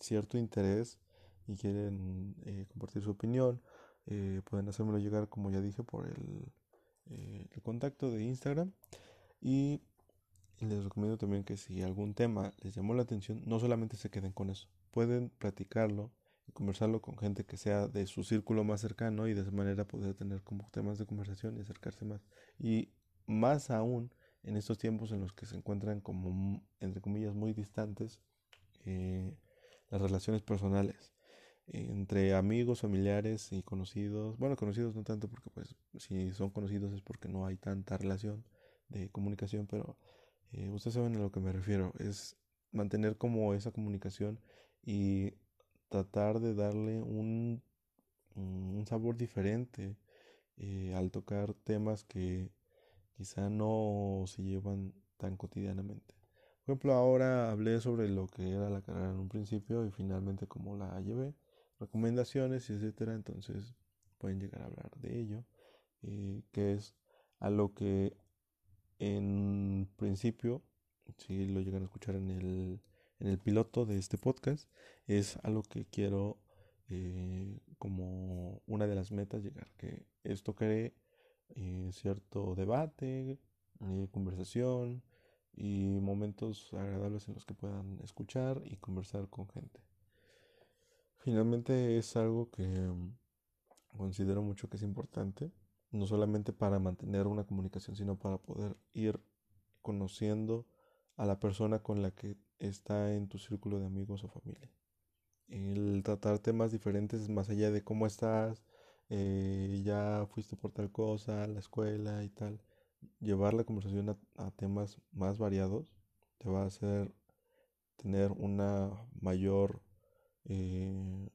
cierto interés y quieren compartir su opinión eh, pueden hacérmelo llegar, como ya dije, por eh, el contacto de Instagram. Y les recomiendo también que si algún tema les llamó la atención, no solamente se queden con eso. Pueden platicarlo y conversarlo con gente que sea de su círculo más cercano y de esa manera poder tener como temas de conversación y acercarse más. Y más aún en estos tiempos en los que se encuentran como, entre comillas, muy distantes eh, las relaciones personales entre amigos, familiares y conocidos. Bueno, conocidos no tanto porque pues si son conocidos es porque no hay tanta relación de comunicación, pero eh, ustedes saben a lo que me refiero. Es mantener como esa comunicación y tratar de darle un, un sabor diferente eh, al tocar temas que quizá no se llevan tan cotidianamente. Por ejemplo, ahora hablé sobre lo que era la carrera en un principio y finalmente cómo la llevé recomendaciones, y etcétera. Entonces pueden llegar a hablar de ello, eh, que es a lo que en principio, si lo llegan a escuchar en el, en el piloto de este podcast, es a lo que quiero eh, como una de las metas llegar, que esto cree eh, cierto debate, conversación y momentos agradables en los que puedan escuchar y conversar con gente. Finalmente es algo que mm, considero mucho que es importante, no solamente para mantener una comunicación, sino para poder ir conociendo a la persona con la que está en tu círculo de amigos o familia. el tratar temas diferentes más allá de cómo estás, eh, ya fuiste por tal cosa, la escuela y tal. Llevar la conversación a, temas más variados te va a hacer tener una mayor, eh,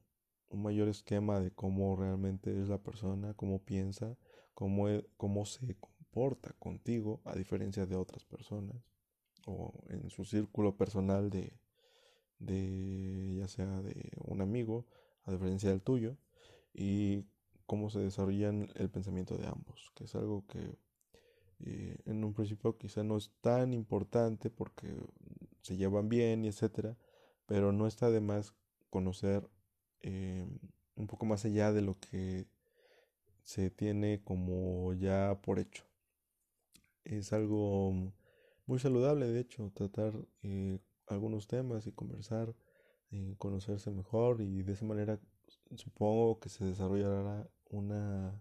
un mayor esquema de cómo realmente es la persona, cómo piensa, cómo, e, cómo se comporta contigo, a diferencia de otras personas, o en su círculo personal de, de ya sea de un amigo, a diferencia del tuyo, y cómo se desarrollan el pensamiento de ambos, que es algo que eh, en un principio quizá no es tan importante porque se llevan bien y etcétera, pero no está de más conocer eh, un poco más allá de lo que se tiene como ya por hecho. Es algo muy saludable, de hecho, tratar eh, algunos temas y conversar, eh, conocerse mejor y de esa manera supongo que se desarrollará una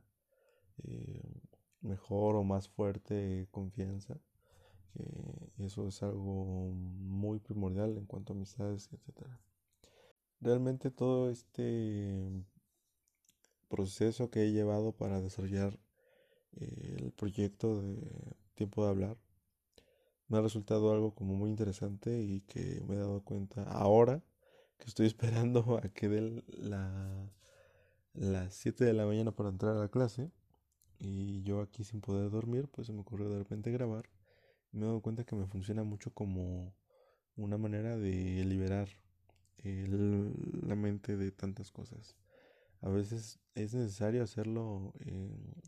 eh, mejor o más fuerte confianza. Que eso es algo muy primordial en cuanto a amistades, etc. Realmente todo este proceso que he llevado para desarrollar eh, el proyecto de tiempo de hablar me ha resultado algo como muy interesante y que me he dado cuenta ahora que estoy esperando a que dé la, las 7 de la mañana para entrar a la clase y yo aquí sin poder dormir pues se me ocurrió de repente grabar y me he dado cuenta que me funciona mucho como una manera de liberar la mente de tantas cosas. A veces es necesario hacerlo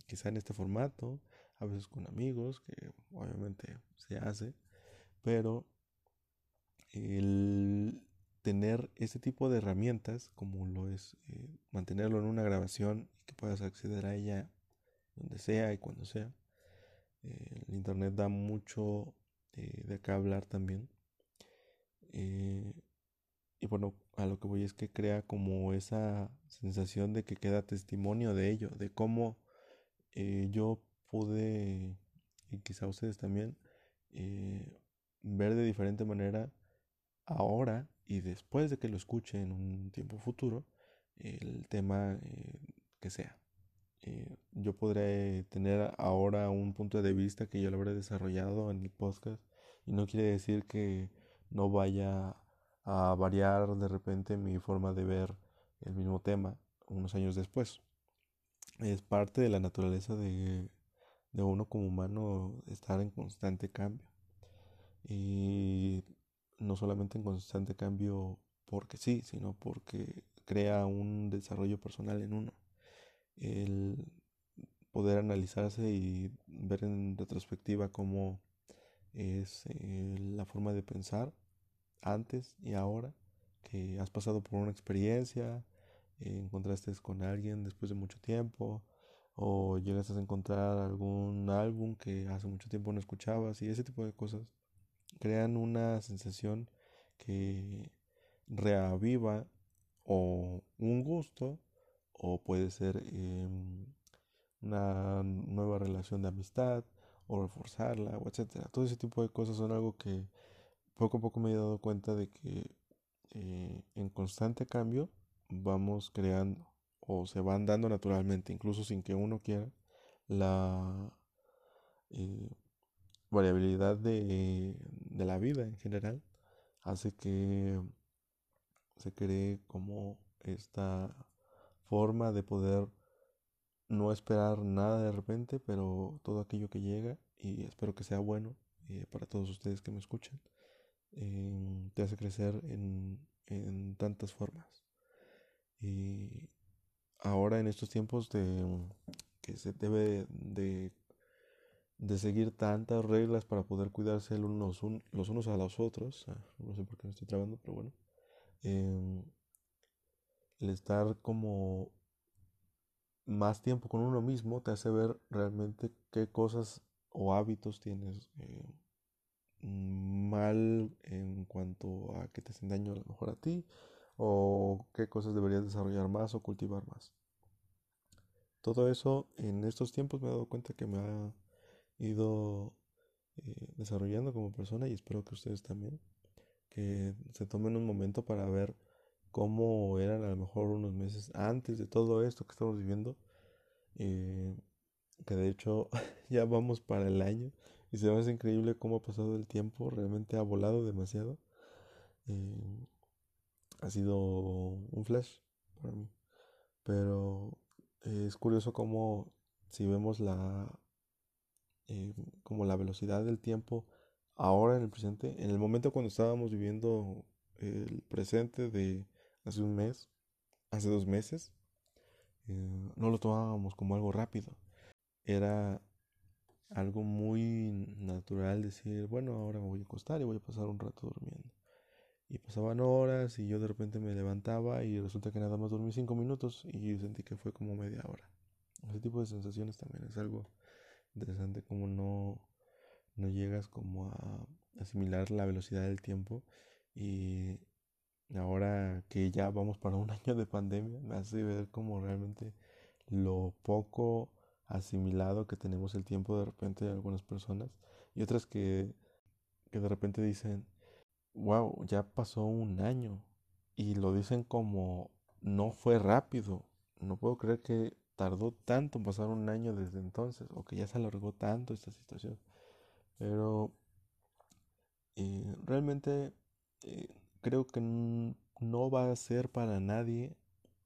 quizá en este formato, a veces con amigos, que obviamente se hace, pero el tener ese tipo de herramientas, como lo es eh, mantenerlo en una grabación y que puedas acceder a ella donde sea y cuando sea. Eh, el internet da mucho eh, de acá hablar también. y bueno, a lo que voy es que crea como esa sensación de que queda testimonio de ello, de cómo yo pude, y quizá ustedes también, eh, ver de diferente manera ahora y después de que lo escuche en un tiempo futuro el tema eh, que sea. Eh, yo podré tener ahora un punto de vista que yo lo habré desarrollado en el podcast y no quiere decir que no vaya a variar de repente mi forma de ver el mismo tema unos años después. Es parte de la naturaleza de de uno como humano estar en constante cambio. Y no solamente en constante cambio porque sí, sino porque crea un desarrollo personal en uno. El poder analizarse y ver en retrospectiva cómo es eh, la forma de pensar antes y ahora, que has pasado por una experiencia, encontraste con alguien después de mucho tiempo, o llegas a encontrar algún álbum que hace mucho tiempo no escuchabas y ese tipo de cosas crean una sensación que reaviva o un gusto o puede ser em, una nueva relación de amistad o reforzarla o etcétera. Todo ese tipo de cosas son algo que poco a poco me he dado cuenta de que eh, en constante cambio vamos creando o se van dando naturalmente, incluso sin que uno quiera, la eh, variabilidad de, la vida en general hace que se cree como esta forma de poder no esperar nada de repente, pero todo aquello que llega, y espero que sea bueno eh, para todos ustedes que me escuchan, te hace crecer en, en tantas formas. Y ahora en estos tiempos de que se debe de, de seguir tantas reglas para poder cuidarse los, los unos a los otros, ah, no sé por qué me estoy trabando, pero bueno, em, el estar como más tiempo con uno mismo te hace ver realmente qué cosas o hábitos tienes eh, mal en cuanto a que te hacen daño a lo mejor a ti o qué cosas deberías desarrollar más o cultivar más. Todo eso en estos tiempos me he dado cuenta que me ha ido eh, desarrollando como persona y espero que ustedes también, que se tomen un momento para ver cómo eran a lo mejor unos meses antes de todo esto que estamos viviendo. Eh, que de hecho ya vamos para el año y se me hace increíble cómo ha pasado el tiempo, realmente ha volado demasiado. Eh, ha sido un flash para mí. Pero es curioso cómo si vemos la eh, como la velocidad del tiempo ahora en el presente, en el momento cuando estábamos viviendo el presente de hace un mes, hace dos meses, eh, no lo tomábamos como algo rápido. Era algo muy natural decir, bueno, ahora me voy a acostar y voy a pasar un rato durmiendo. Y pasaban horas y yo de repente me levantaba y resulta que nada más dormí cinco minutos y sentí que fue como media hora. Ese tipo de sensaciones también es algo interesante como no, no llegas como a asimilar la velocidad del tiempo y ahora que ya vamos para un año de pandemia me hace ver como realmente lo poco asimilado que tenemos el tiempo de repente de algunas personas y otras que, que de repente dicen, wow, ya pasó un año y lo dicen como no fue rápido. No puedo creer que tardó tanto en pasar un año desde entonces o que ya se alargó tanto esta situación. Pero eh, realmente eh, creo que no va a ser para nadie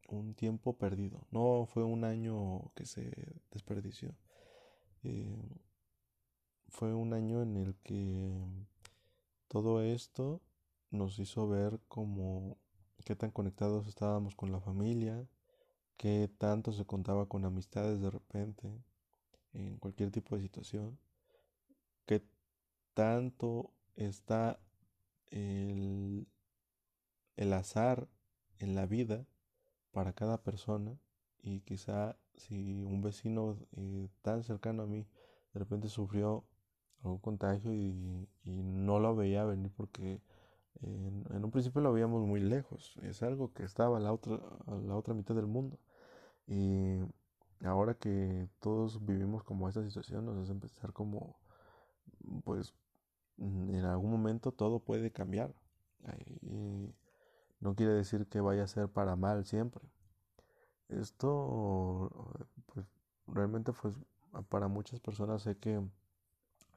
un tiempo perdido. No fue un año que se desperdició. Eh, fue un año en el que todo esto nos hizo ver como qué tan conectados estábamos con la familia, qué tanto se contaba con amistades de repente, en cualquier tipo de situación, qué tanto está el, el azar en la vida para cada persona y quizá si un vecino eh, tan cercano a mí de repente sufrió algún contagio y, no lo veía venir porque en, un principio lo veíamos muy lejos, es algo que estaba a la otra, la otra mitad del mundo. Y ahora que todos vivimos como esta situación nos hace empezar como pues en algún momento todo puede cambiar no quiere decir que vaya a ser para mal siempre. Esto, pues, realmente, pues, para muchas personas sé que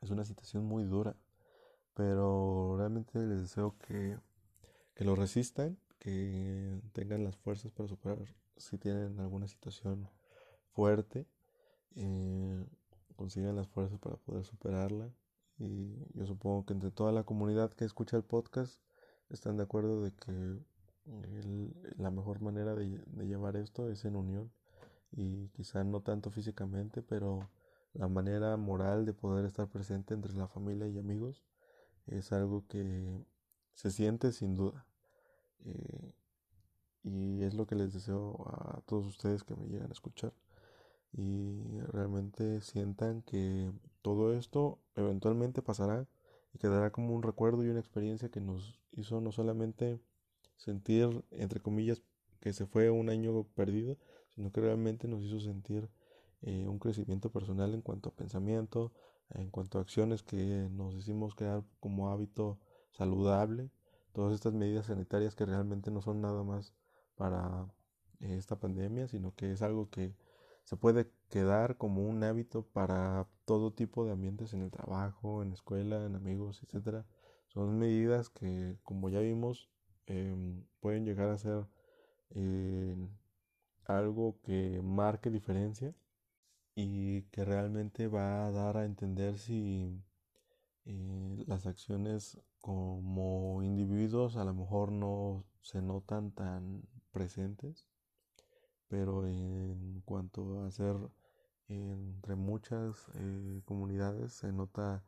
es una situación muy dura, pero realmente les deseo que, que lo resistan, que tengan las fuerzas para superar si tienen alguna situación fuerte, eh, consigan las fuerzas para poder superarla. Y yo supongo que entre toda la comunidad que escucha el podcast, están de acuerdo de que la mejor manera de, llevar esto es en unión y quizá no tanto físicamente, pero la manera moral de poder estar presente entre la familia y amigos es algo que se siente sin duda. Eh, y es lo que les deseo a todos ustedes que me llegan a escuchar. Y realmente sientan que todo esto eventualmente pasará y quedará como un recuerdo y una experiencia que nos hizo no solamente sentir, entre comillas, que se fue un año perdido, sino que realmente nos hizo sentir eh, un crecimiento personal en cuanto a pensamiento, en cuanto a acciones que nos hicimos crear como hábito saludable, todas estas medidas sanitarias que realmente no son nada más para eh, esta pandemia, sino que es algo que se puede quedar como un hábito para todo tipo de ambientes en el trabajo, en la escuela, en amigos, etcétera. Son medidas que, como ya vimos, em, pueden llegar a ser eh, algo que marque diferencia y que realmente va a dar a entender si eh, las acciones como individuos a lo mejor no se notan tan presentes pero en cuanto a ser entre muchas eh, comunidades se nota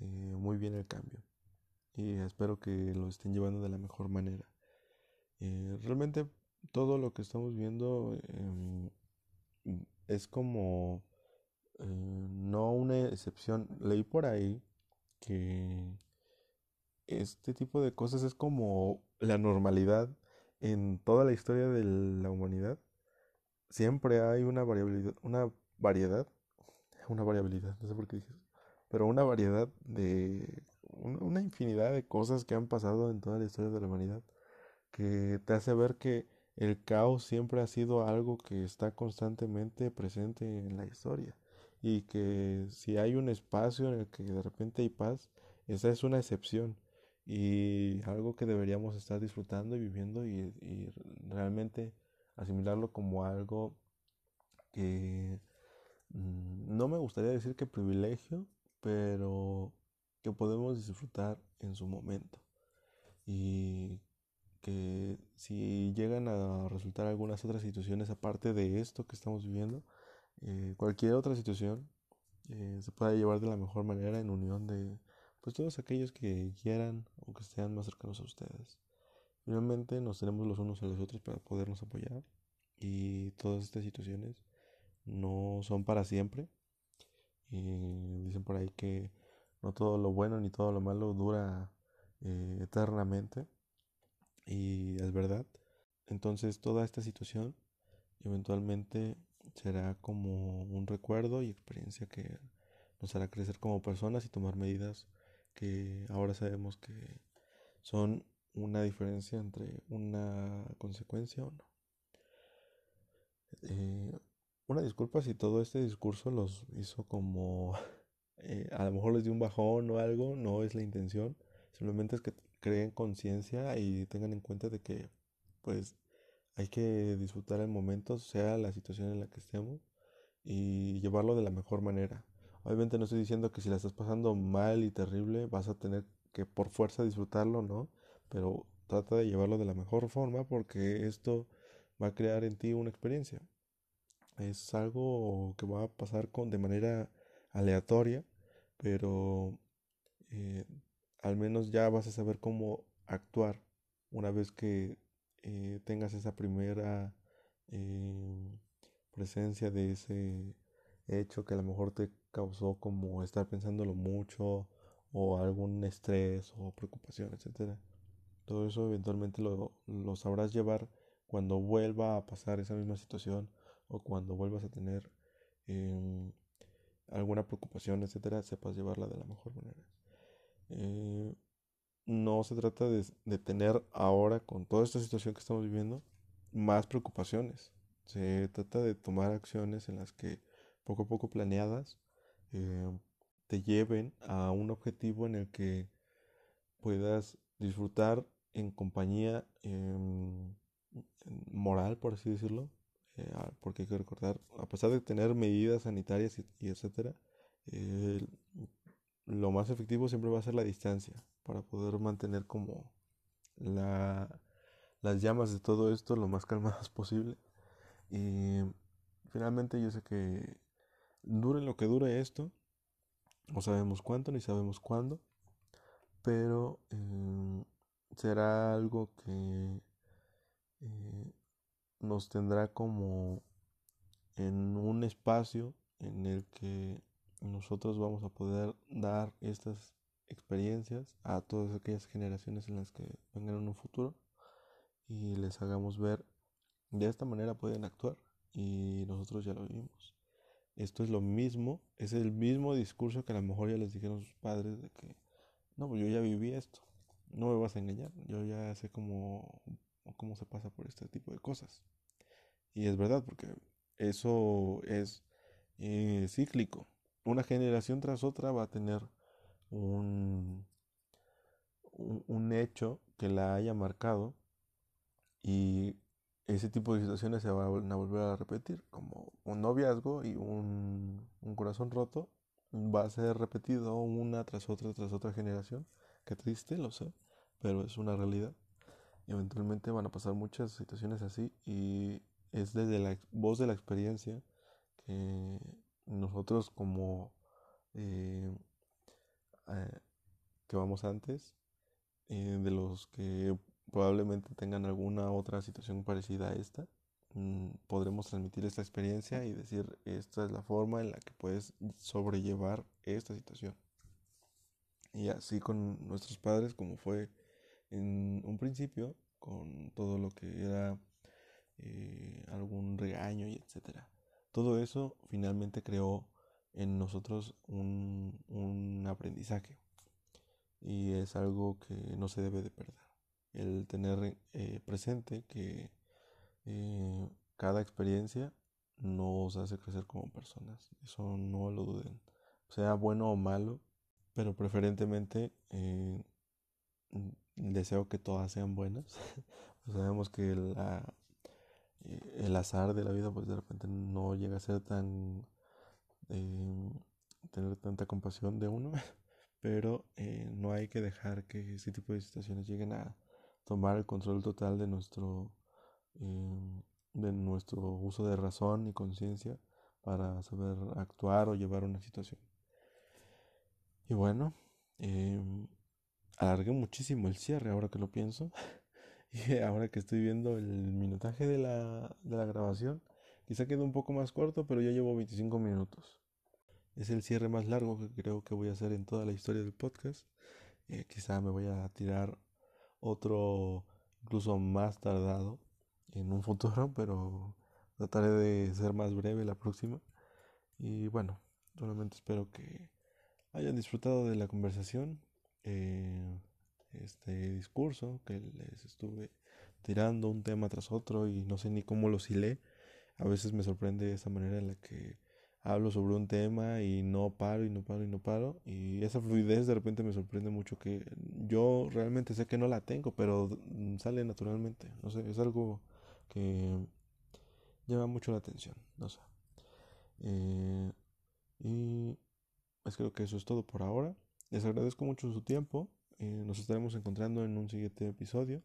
eh, muy bien el cambio y espero que lo estén llevando de la mejor manera. Eh, realmente todo lo que estamos viendo em, es como no una excepción. Leí por ahí que este tipo de cosas es como la normalidad en toda la historia de la humanidad siempre hay una variabilidad, una variedad, una variabilidad, no sé por qué dices, pero una variedad de, una infinidad de cosas que han pasado en toda la historia de la humanidad, que te hace ver que el caos siempre ha sido algo que está constantemente presente en la historia y que si hay un espacio en el que de repente hay paz, esa es una excepción y algo que deberíamos estar disfrutando y viviendo y, y realmente asimilarlo como algo que mm, no me gustaría decir que privilegio, pero que podemos disfrutar en su momento. Y que si llegan a resultar algunas otras situaciones aparte de esto que estamos viviendo, eh, cualquier otra situación eh, se pueda llevar de la mejor manera en unión de pues todos aquellos que quieran o que estén más cercanos a ustedes. Finalmente nos tenemos los unos a los otros para podernos apoyar y todas estas situaciones no son para siempre. Y dicen por ahí que no todo lo bueno ni todo lo malo dura eh, eternamente. Y es verdad. Entonces toda esta situación eventualmente será como un recuerdo y experiencia que nos hará crecer como personas y tomar medidas que ahora sabemos que son una diferencia entre una consecuencia o no. Eh, una disculpa si todo este discurso los hizo como eh, a lo mejor les dio un bajón o algo, no es la intención, simplemente es que creen conciencia y tengan en cuenta de que pues hay que disfrutar el momento, sea la situación en la que estemos y llevarlo de la mejor manera. Obviamente no estoy diciendo que si la estás pasando mal y terrible vas a tener que por fuerza disfrutarlo, ¿no? Pero trata de llevarlo de la mejor forma porque esto va a crear en ti una experiencia es algo que va a pasar con, de manera aleatoria, pero eh, al menos ya vas a saber cómo actuar una vez que eh, tengas esa primera eh, presencia de ese hecho que a lo mejor te causó como estar pensándolo mucho o algún estrés o preocupación, etcétera. Todo eso eventualmente lo, lo sabrás llevar cuando vuelva a pasar esa misma situación o cuando vuelvas a tener em, alguna preocupación, etcétera, sepas llevarla de la mejor manera. Eh, no se trata de, tener ahora, con toda esta situación que estamos viviendo, más preocupaciones. Se trata de tomar acciones en las que poco a poco planeadas em, te lleven a un objetivo en el que puedas disfrutar en compañía em, moral, por así decirlo, eh, porque hay que recordar, a pesar de tener medidas sanitarias y, etcétera, lo más efectivo siempre va a ser la distancia para poder mantener como la, las llamas de todo esto lo más calmadas posible. Y finalmente yo sé que dure lo que dure esto, no sabemos cuánto ni sabemos cuándo, pero em, será algo que eh, nos tendrá como en un espacio en el que nosotros vamos a poder dar estas experiencias a todas aquellas generaciones en las que vengan en un futuro y les hagamos ver de esta manera pueden actuar y nosotros ya lo vivimos. Esto es lo mismo, es el mismo discurso que a lo mejor ya les dijeron sus padres de que no, pues yo ya viví esto, no me vas a engañar, yo ya sé cómo cómo se pasa por este tipo de cosas. Y es verdad, porque eso es eh, cíclico. Una generación tras otra va a tener un, un, hecho que la haya marcado y ese tipo de situaciones se van a volver a repetir, como un noviazgo y un, un, corazón roto va a ser repetido una tras otra tras otra generación. Qué triste, lo sé, pero es una realidad eventualmente van a pasar muchas situaciones así y es desde la voz de la experiencia que nosotros como eh, eh, que vamos antes eh, de los que probablemente tengan alguna otra situación parecida a esta mm, podremos transmitir esta experiencia y decir esta es la forma en la que puedes sobrellevar esta situación y así con nuestros padres como fue en un principio con todo lo que era eh, algún regaño y etcétera. Todo eso finalmente creó en nosotros un, un aprendizaje y es algo que no se debe de perder. el tener eh, presente que eh, cada experiencia nos hace crecer como personas. Eso no lo duden. Sea bueno o malo, pero preferentemente deseo que todas sean buenas. sabemos que la, el azar de la vida pues de repente no llega a ser tan... tener tanta compasión de uno. pero eh, no hay que dejar que ese tipo de situaciones lleguen a tomar el control total de nuestro, de nuestro uso de razón y conciencia para saber actuar o llevar una situación. Y bueno, em, alargué muchísimo el cierre ahora que lo pienso. y ahora que estoy viendo el minutaje de la, de la grabación, quizá quede un poco más corto, pero ya llevo 25 minutos. Es el cierre más largo que creo que voy a hacer en toda la historia del podcast. Eh, quizá me voy a tirar otro incluso más tardado en un futuro, pero trataré de ser más breve la próxima. Y bueno, solamente espero que hayan disfrutado de la conversación, eh, este discurso que les estuve tirando un tema tras otro y no sé ni cómo lo hilé. A veces me sorprende esa manera en la que hablo sobre un tema y no paro y no paro y no paro. Y esa fluidez de repente me sorprende mucho que yo realmente sé que no la tengo, pero sale naturalmente. No sé, es algo que llama mucho la atención. No sé. Eh, y pues creo que eso es todo por ahora. Les agradezco mucho su tiempo. Eh, nos estaremos encontrando en un siguiente episodio.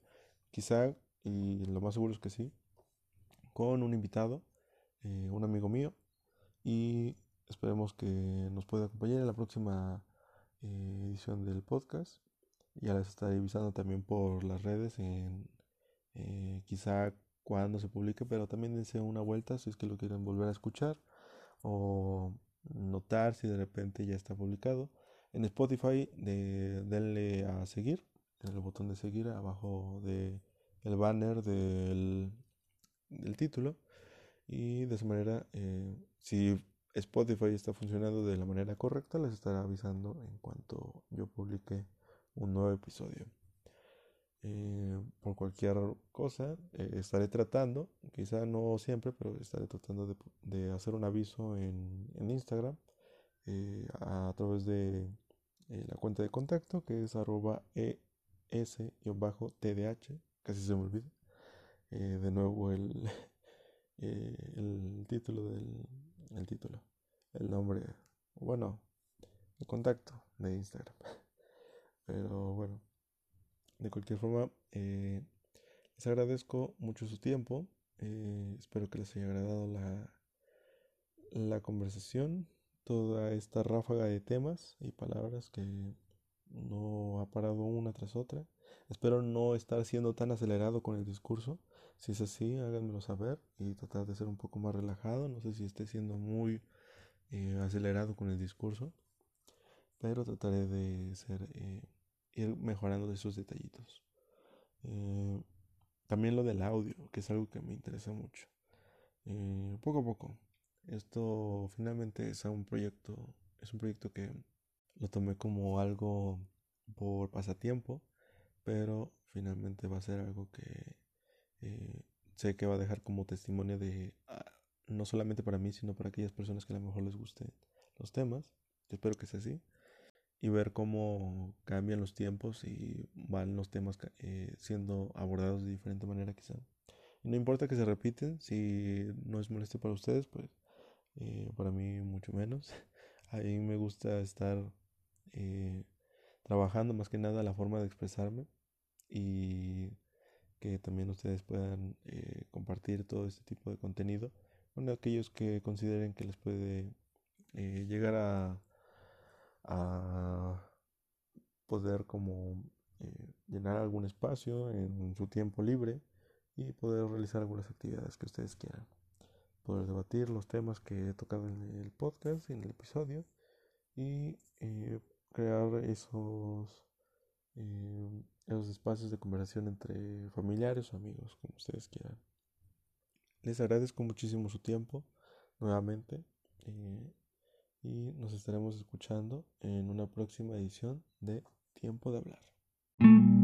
Quizá, y lo más seguro es que sí, con un invitado, eh, un amigo mío y esperemos que nos pueda acompañar en la próxima eh, edición del podcast. Ya les estaré avisando también por las redes en quizá cuando se publique, pero también dense una vuelta si es que lo quieren volver a escuchar o notar si de repente ya está publicado. En Spotify de, denle a seguir, en el botón de seguir abajo de el banner del, del título y de esa manera eh, si Spotify está funcionando de la manera correcta, les estará avisando en cuanto yo publique un nuevo episodio. Eh, por cualquier cosa, eh, estaré tratando, quizá no siempre, pero estaré tratando de, hacer un aviso en, Instagram a, través de la cuenta de contacto que es arroba es-tdh, casi se me olvida. de nuevo el, Eh, el título del el título, el nombre, bueno, el contacto de Instagram. Pero bueno, de cualquier forma, eh, les agradezco mucho su tiempo. Eh, espero que les haya agradado la, la conversación, toda esta ráfaga de temas y palabras que no ha parado una tras otra. Espero no estar siendo tan acelerado con el discurso. Si es así, háganmelo saber y tratar de ser un poco más relajado. No sé si esté siendo muy eh, acelerado con el discurso, pero trataré de ser, eh, ir mejorando de esos detallitos. Eh, también lo del audio, que es algo que me interesa mucho. poco a poco. Esto finalmente es un proyecto, es un proyecto que lo tomé como algo por pasatiempo, pero finalmente va a ser algo que eh, sé que va a dejar como testimonio de, ah, no solamente para mí, sino para aquellas personas que a lo mejor les gusten los temas. espero que sea así. Y ver cómo cambian los tiempos y van los temas eh, siendo abordados de diferente manera quizá. Y no importa que se repiten, si no es molesto para ustedes, pues eh, para mí mucho menos. A mí me gusta estar trabajando más que nada la forma de expresarme y que también ustedes puedan eh, compartir todo este tipo de contenido con aquellos que consideren que les puede eh, llegar a, a, poder como eh, llenar algún espacio en su tiempo libre y poder realizar algunas actividades que ustedes quieran poder debatir los temas que he tocado en el podcast en el episodio y crear esos esos espacios de conversación entre familiares o amigos, como ustedes quieran. Les agradezco muchísimo su tiempo nuevamente eh, y nos estaremos escuchando en una próxima edición de Tiempo de Hablar.